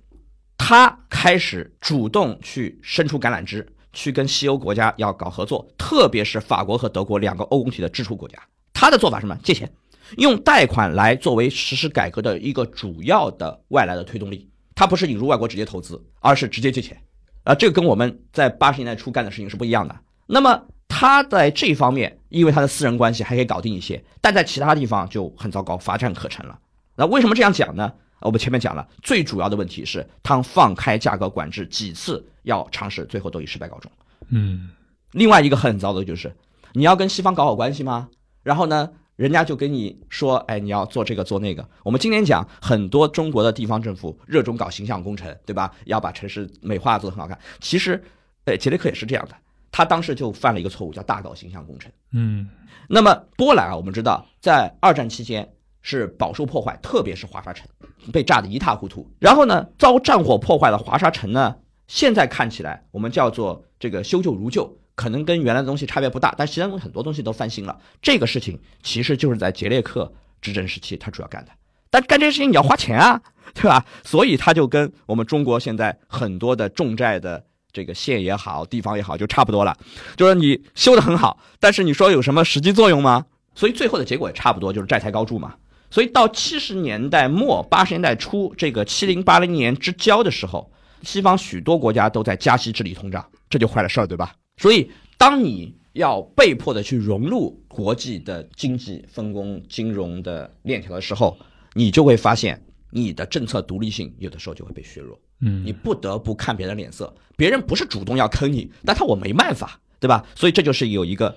他开始主动去伸出橄榄枝，去跟西欧国家要搞合作，特别是法国和德国两个欧共体的支出国家。他的做法是什么？借钱。用贷款来作为实施改革的一个主要的外来的推动力，它不是引入外国直接投资，而是直接借钱，啊，这个跟我们在八十年代初干的事情是不一样的。那么他在这方面，因为他的私人关系还可以搞定一些，但在其他地方就很糟糕，乏善可陈了。那为什么这样讲呢？我们前面讲了，最主要的问题是他放开价格管制几次要尝试，最后都以失败告终。嗯另外一个很糟的就是，你要跟西方搞好关系吗？然后呢，人家就跟你说，哎，你要做这个做那个。我们今天讲很多中国的地方政府热衷搞形象工程，对吧？要把城市美化做得很好看。其实，呃，杰雷克也是这样的，他当时就犯了一个错误，叫大搞形象工程。嗯那么波兰啊，我们知道在二战期间是饱受破坏，特别是华沙城被炸得一塌糊涂。然后呢，遭战火破坏的华沙城呢，现在看起来我们叫做这个修旧如旧，可能跟原来的东西差别不大，但其他东西很多东西都翻新了。这个事情其实就是在杰列克执政时期他主要干的。但干这些事情你要花钱啊，对吧？所以他就跟我们中国现在很多的重债的这个县也好，地方也好，就差不多了。就是你修得很好，但是你说有什么实际作用吗？所以最后的结果也差不多，就是债台高筑嘛。所以到七十年代末、八十年代初，这个七零八零年之交的时候，西方许多国家都在加息治理通胀，这就坏了事儿，对吧？所以当你要被迫的去融入国际的经济分工、金融的链条的时候，你就会发现你的政策独立性有的时候就会被削弱。嗯你嗯不得不看别人脸色，别人不是主动要坑你，但他我没办法，对吧？所以这就是有一个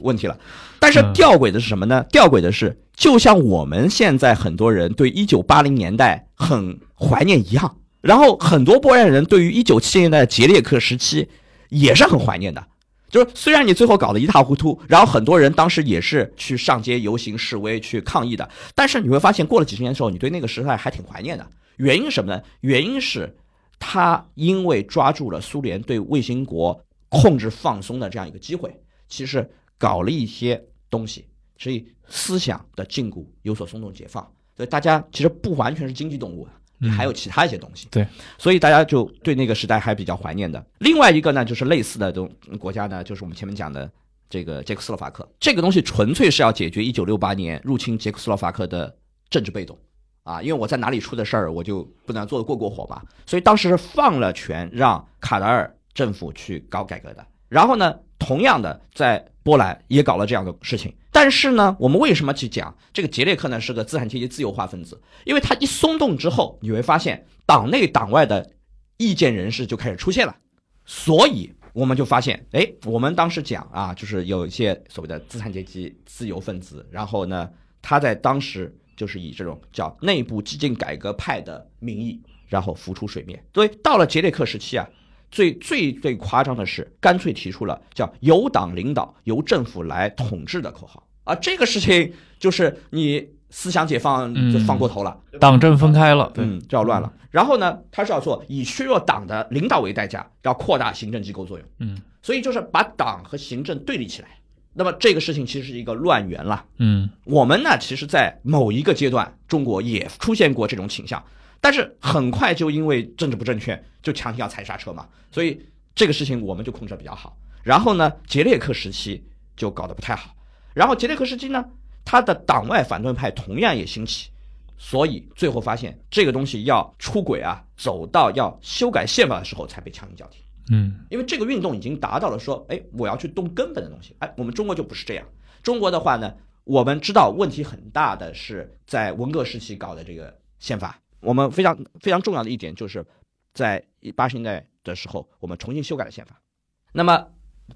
问题了。但是吊诡的是什么呢？吊诡的是，就像我们现在很多人对一九八零年代很怀念一样，然后很多波兰人对于一九七零年代的杰列克时期也是很怀念的。就是虽然你最后搞得一塌糊涂，然后很多人当时也是去上街游行示威去抗议的，但是你会发现过了几十年之后，你对那个时代还挺怀念的。原因什么呢？原因是他因为抓住了苏联对卫星国控制放松的这样一个机会，其实搞了一些东西，所以思想的禁锢有所松动解放。所以大家其实不完全是经济动物，你还有其他一些东西。对，所以大家就对那个时代还比较怀念的。另外一个呢，就是类似的东国家呢，就是我们前面讲的这个捷克斯洛伐克，这个东西纯粹是要解决一九六八年入侵捷克斯洛伐克的政治被动。啊，因为我在哪里出的事儿，我就不能做的过过火嘛，所以当时是放了权让卡达尔政府去搞改革的。然后呢，同样的，在波兰也搞了这样的事情。但是呢，我们为什么去讲这个杰列克呢？是个资产阶级自由化分子，因为他一松动之后，你会发现党内党外的意见人士就开始出现了，所以我们就发现，哎，我们当时讲啊，就是有一些所谓的资产阶级自由分子，然后呢，他在当时就是以这种叫内部激进改革派的名义，然后浮出水面。所以到了杰列克时期啊。最最最夸张的是，干脆提出了叫由党领导、由政府来统治的口号啊！这个事情就是你思想解放就放过头了，党政分开了，嗯，就要乱了。然后呢，他是要做以削弱党的领导为代价，要扩大行政机构作用，嗯，所以就是把党和行政对立起来。那么这个事情其实是一个乱源了，嗯，我们呢，其实，在某一个阶段，中国也出现过这种倾向。但是很快就因为政治不正确，就强行要踩刹车嘛，所以这个事情我们就控制的比较好。然后呢，杰列克时期就搞得不太好。然后杰列克时期呢，他的党外反对派同样也兴起，所以最后发现这个东西要出轨啊，走到要修改宪法的时候才被强行叫停。嗯，因为这个运动已经达到了说，哎，我要去动根本的东西。哎，我们中国就不是这样。中国的话呢，我们知道问题很大的是在文革时期搞的这个宪法。我们非常非常重要的一点就是，在八十年代的时候，我们重新修改了宪法。那么，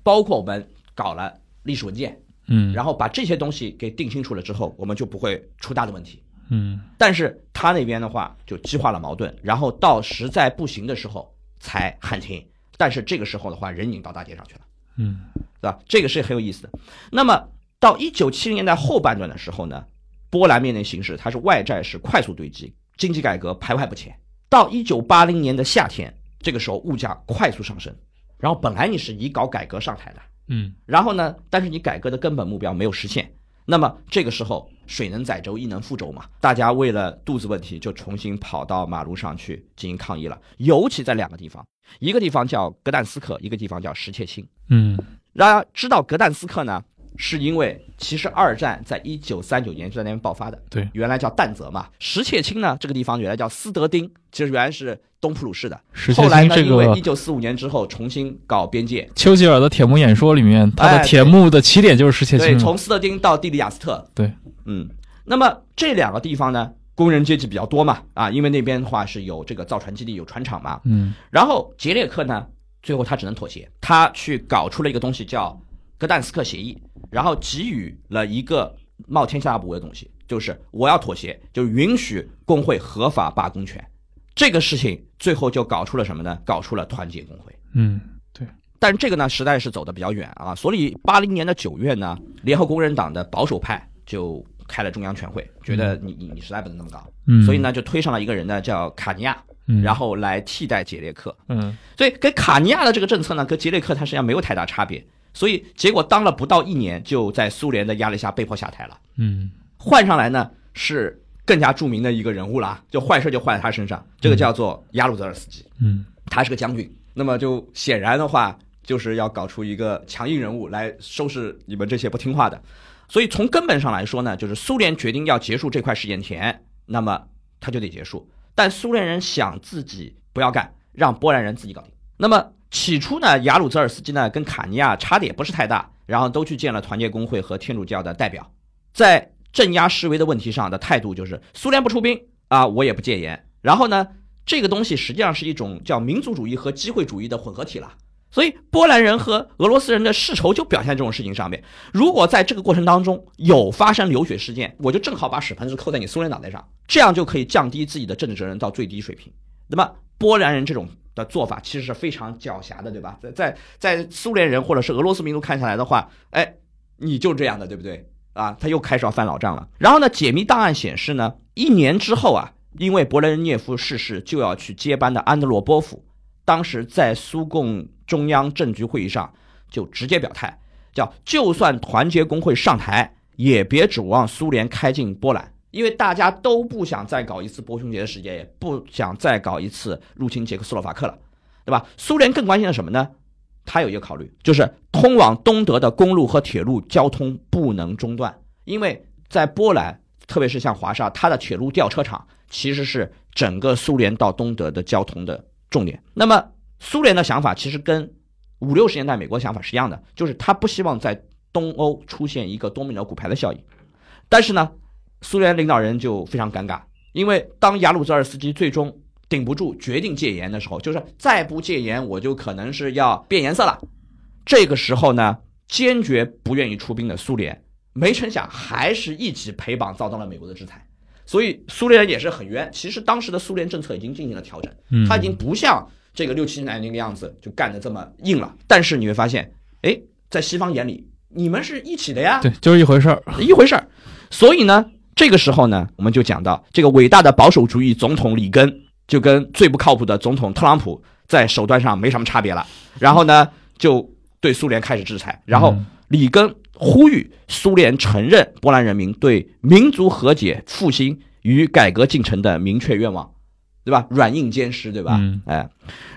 包括我们搞了历史文件，嗯，然后把这些东西给定清楚了之后，我们就不会出大的问题。嗯，但是他那边的话就激化了矛盾，然后到实在不行的时候才喊停。但是这个时候的话，人已经到大街上去了，嗯，对吧？这个是很有意思的。那么到一九七零年代后半段的时候呢，波兰面临形势，它是外债是快速堆积。经济改革徘徊不前，到一九八零年的夏天，这个时候物价快速上升。然后本来你是以搞改革上台的，嗯，然后呢，但是你改革的根本目标没有实现，那么这个时候水能载舟，亦能覆舟嘛。大家为了肚子问题，就重新跑到马路上去进行抗议了。尤其在两个地方，一个地方叫格但斯克，一个地方叫什切清。嗯，大家知道格但斯克呢？是因为其实二战在一九三九年就在那边爆发的，对，原来叫但泽嘛。石切青呢，这个地方原来叫斯德丁，其实原来是东普鲁士的。后来呢，因为一九四五年之后重新搞边界。丘吉尔的铁幕演说里面，他的铁幕的起点就是石切清。对，从斯德丁到蒂里亚斯特。对，嗯，那么这两个地方呢，工人阶级比较多嘛，啊，因为那边的话是有这个造船基地、有船厂嘛。嗯，然后捷列克呢，最后他只能妥协，他去搞出了一个东西叫格但斯克协议。然后给予了一个冒天下不韪的东西，就是我要妥协，就允许工会合法罢工权。这个事情最后就搞出了什么呢？搞出了团结工会。嗯，对。但这个呢，实在是走的比较远啊。所以八零年的九月呢，联合工人党的保守派就开了中央全会，觉得你你你实在不能那么搞。嗯。所以呢，就推上了一个人呢，叫卡尼亚，然后来替代杰列克。嗯。所以跟卡尼亚的这个政策呢，跟杰列克他实际上没有太大差别。所以结果当了不到一年，就在苏联的压力下被迫下台了。嗯，换上来呢是更加著名的一个人物了，就坏事就坏在他身上。这个叫做亚鲁泽尔斯基。嗯，他是个将军，那么就显然的话就是要搞出一个强硬人物来收拾你们这些不听话的。所以从根本上来说呢，就是苏联决定要结束这块试验田，那么他就得结束。但苏联人想自己不要干，让波兰人自己搞定。那么。起初呢，雅鲁泽尔斯基呢跟卡尼亚差的也不是太大，然后都去见了团结工会和天主教的代表，在镇压示威的问题上的态度就是苏联不出兵啊，我也不戒严。然后呢，<laughs> 这个东西实际上是一种叫民族主义和机会主义的混合体了。所以波兰人和俄罗斯人的世仇就表现在这种事情上面。如果在这个过程当中有发生流血事件，我就正好把屎盆子扣在你苏联脑袋上，这样就可以降低自己的政治责任到最低水平。那么波兰人这种。的做法其实是非常狡黠的，对吧？在在在苏联人或者是俄罗斯民族看下来的话，哎，你就这样的，对不对？啊，他又开始要翻老账了。然后呢，解密档案显示呢，一年之后啊，因为勃列日涅夫逝世，就要去接班的安德罗波夫，当时在苏共中央政局会议上就直接表态，叫就算团结工会上台，也别指望苏联开进波兰。因为大家都不想再搞一次波匈节的事件，也不想再搞一次入侵捷克斯洛伐克了，对吧？苏联更关心的什么呢？他有一个考虑，就是通往东德的公路和铁路交通不能中断，因为在波兰，特别是像华沙，它的铁路吊车厂其实是整个苏联到东德的交通的重点。那么，苏联的想法其实跟五六十年代美国想法是一样的，就是他不希望在东欧出现一个多米诺骨牌的效应。但是呢，苏联领导人就非常尴尬，因为当雅鲁泽尔斯基最终顶不住，决定戒严的时候，就是再不戒严，我就可能是要变颜色了。这个时候呢，坚决不愿意出兵的苏联，没成想还是一起陪绑遭到了美国的制裁。所以苏联人也是很冤。其实当时的苏联政策已经进行了调整，嗯他已经不像这个六七年代那个样子就干得这么硬了。但是你会发现，哎，在西方眼里，你们是一起的呀，对，就是一回事儿。一回事儿。所以呢，这个时候呢，我们就讲到这个伟大的保守主义总统里根，就跟最不靠谱的总统特朗普在手段上没什么差别了。然后呢，就对苏联开始制裁。然后嗯里根呼吁苏联承认波兰人民对民族和解、复兴与改革进程的明确愿望，对吧？软硬兼施，对吧？嗯哎，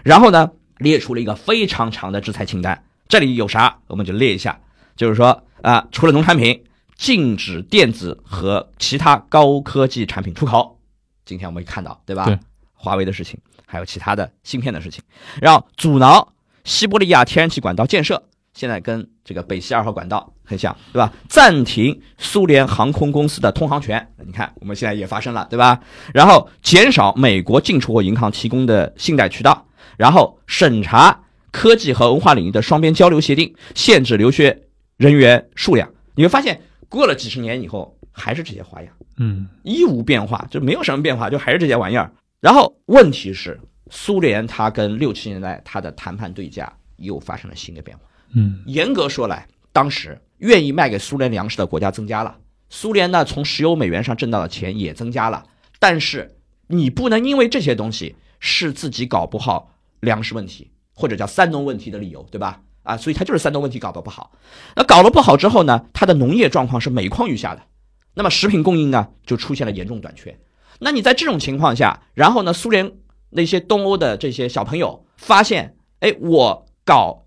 然后呢，列出了一个非常长的制裁清单。这里有啥，我们就列一下。就是说啊，除了农产品，禁止电子和其他高科技产品出口。今天我们会看到，对吧？对，华为的事情，还有其他的芯片的事情，然后阻挠西伯利亚天然气管道建设，现在跟这个北溪二号管道很像，对吧？暂停苏联航空公司的通航权，你看我们现在也发生了，对吧？然后减少美国进出口银行提供的信贷渠道，然后审查科技和文化领域的双边交流协定，限制留学人员数量。你会发现，过了几十年以后，还是这些花样。嗯一无变化，就没有什么变化，就还是这些玩意儿。然后问题是，苏联它跟六七年代它的谈判对价又发生了新的变化。嗯严格说来，当时愿意卖给苏联粮食的国家增加了，苏联呢从石油美元上挣到的钱也增加了。但是你不能因为这些东西是自己搞不好粮食问题，或者叫三农问题的理由，对吧？啊，所以它就是三农问题搞得不好。那搞得不好之后呢，它的农业状况是每况愈下的，那么食品供应呢就出现了严重短缺。那你在这种情况下，然后呢，苏联那些东欧的这些小朋友发现，哎，我搞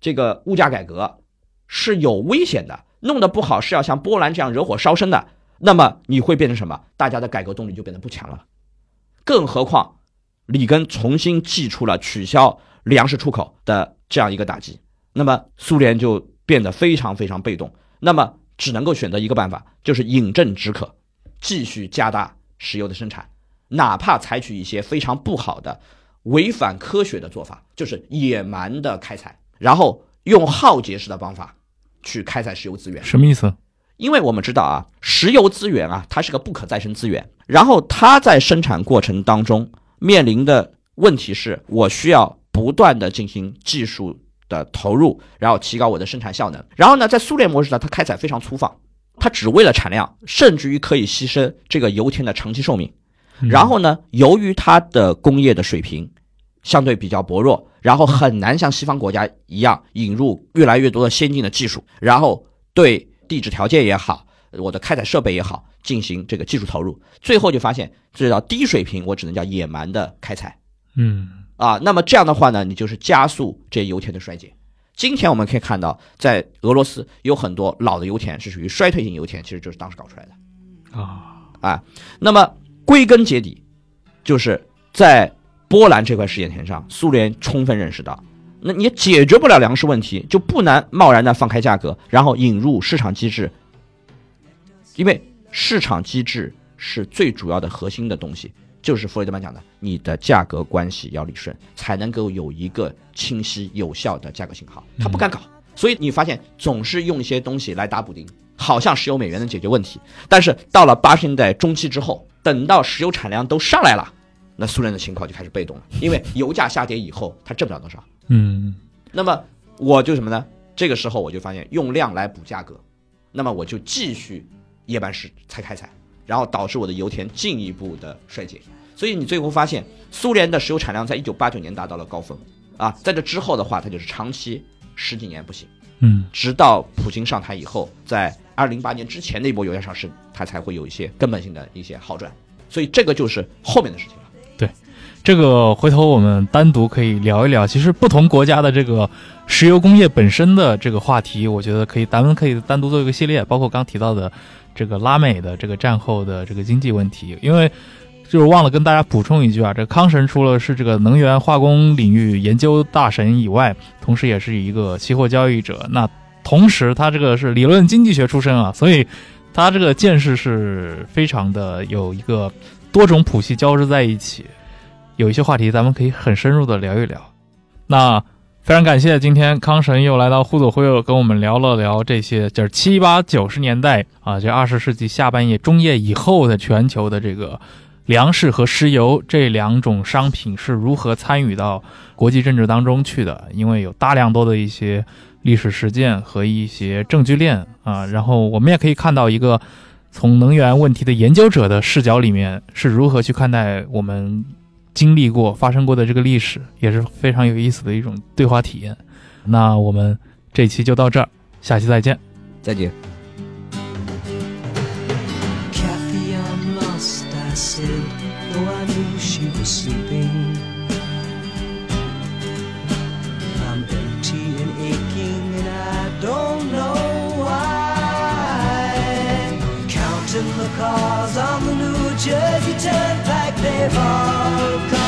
这个物价改革是有危险的，弄得不好是要像波兰这样惹火烧身的，那么你会变成什么？大家的改革动力就变得不强了。更何况，里根重新祭出了取消粮食出口的这样一个打击，那么苏联就变得非常非常被动，那么只能够选择一个办法，就是饮鸩止渴，继续加大石油的生产，哪怕采取一些非常不好的、违反科学的做法，就是野蛮的开采，然后用耗竭式的方法去开采石油资源。什么意思？因为我们知道啊，石油资源啊，它是个不可再生资源，然后它在生产过程当中面临的问题是，我需要不断的进行技术的投入，然后提高我的生产效能。然后呢，在苏联模式呢，它开采非常粗放，它只为了产量，甚至于可以牺牲这个油田的长期寿命。然后呢，由于它的工业的水平相对比较薄弱，然后很难像西方国家一样引入越来越多的先进的技术，然后对地质条件也好，我的开采设备也好，进行这个技术投入，最后就发现这叫低水平，我只能叫野蛮的开采嗯啊。那么这样的话呢，你就是加速这些油田的衰减。今天我们可以看到，在俄罗斯有很多老的油田是属于衰退型油田，其实就是当时搞出来的。啊啊，那么归根结底，就是在波兰这块试验田上，苏联充分认识到，那你解决不了粮食问题，就不能贸然的放开价格，然后引入市场机制，因为市场机制是最主要的核心的东西，就是弗雷德曼讲的，你的价格关系要理顺，才能够有一个清晰有效的价格信号。他不敢搞，所以你发现总是用一些东西来打补丁，好像石油美元能解决问题，但是到了八十年代中期之后，等到石油产量都上来了，那苏联的情况就开始被动了，因为油价下跌以后，它挣不了多少。嗯那么我就什么呢？这个时候我就发现用量来补价格，那么我就继续夜班时才开采，然后导致我的油田进一步的衰减。所以你最后发现，苏联的石油产量在一九八九年达到了高峰啊，在这之后的话，它就是长期十几年不行，嗯直到普京上台以后，在二零零八年之前那波油价上升，它才会有一些根本性的一些好转。所以这个就是后面的事情了。对这个回头我们单独可以聊一聊。其实不同国家的这个石油工业本身的这个话题，我觉得可以，咱们可以单独做一个系列，包括刚提到的这个拉美的这个战后的这个经济问题。因为就是忘了跟大家补充一句啊，这康神除了是这个能源化工领域研究大神以外，同时也是一个期货交易者。那同时他这个是理论经济学出身啊，所以他这个见识是非常的有一个多种谱系交织在一起。有一些话题咱们可以很深入的聊一聊。那非常感谢今天康神又来到互左忽右跟我们聊了聊这些，就是七八九十年代啊，这二十世纪下半叶、中叶以后的全球的这个粮食和石油这两种商品是如何参与到国际政治当中去的。因为有大量多的一些历史实践和一些证据链啊，然后我们也可以看到一个从能源问题的研究者的视角里面是如何去看待我们。经历过、发生过的这个历史，也是非常有意思的一种对话体验。那我们这期就到这儿，下期再见，再见。sleeping. I'm empty and aching, and I don't know why. Counting the cars on the New Jersey Turnpike, they've all come.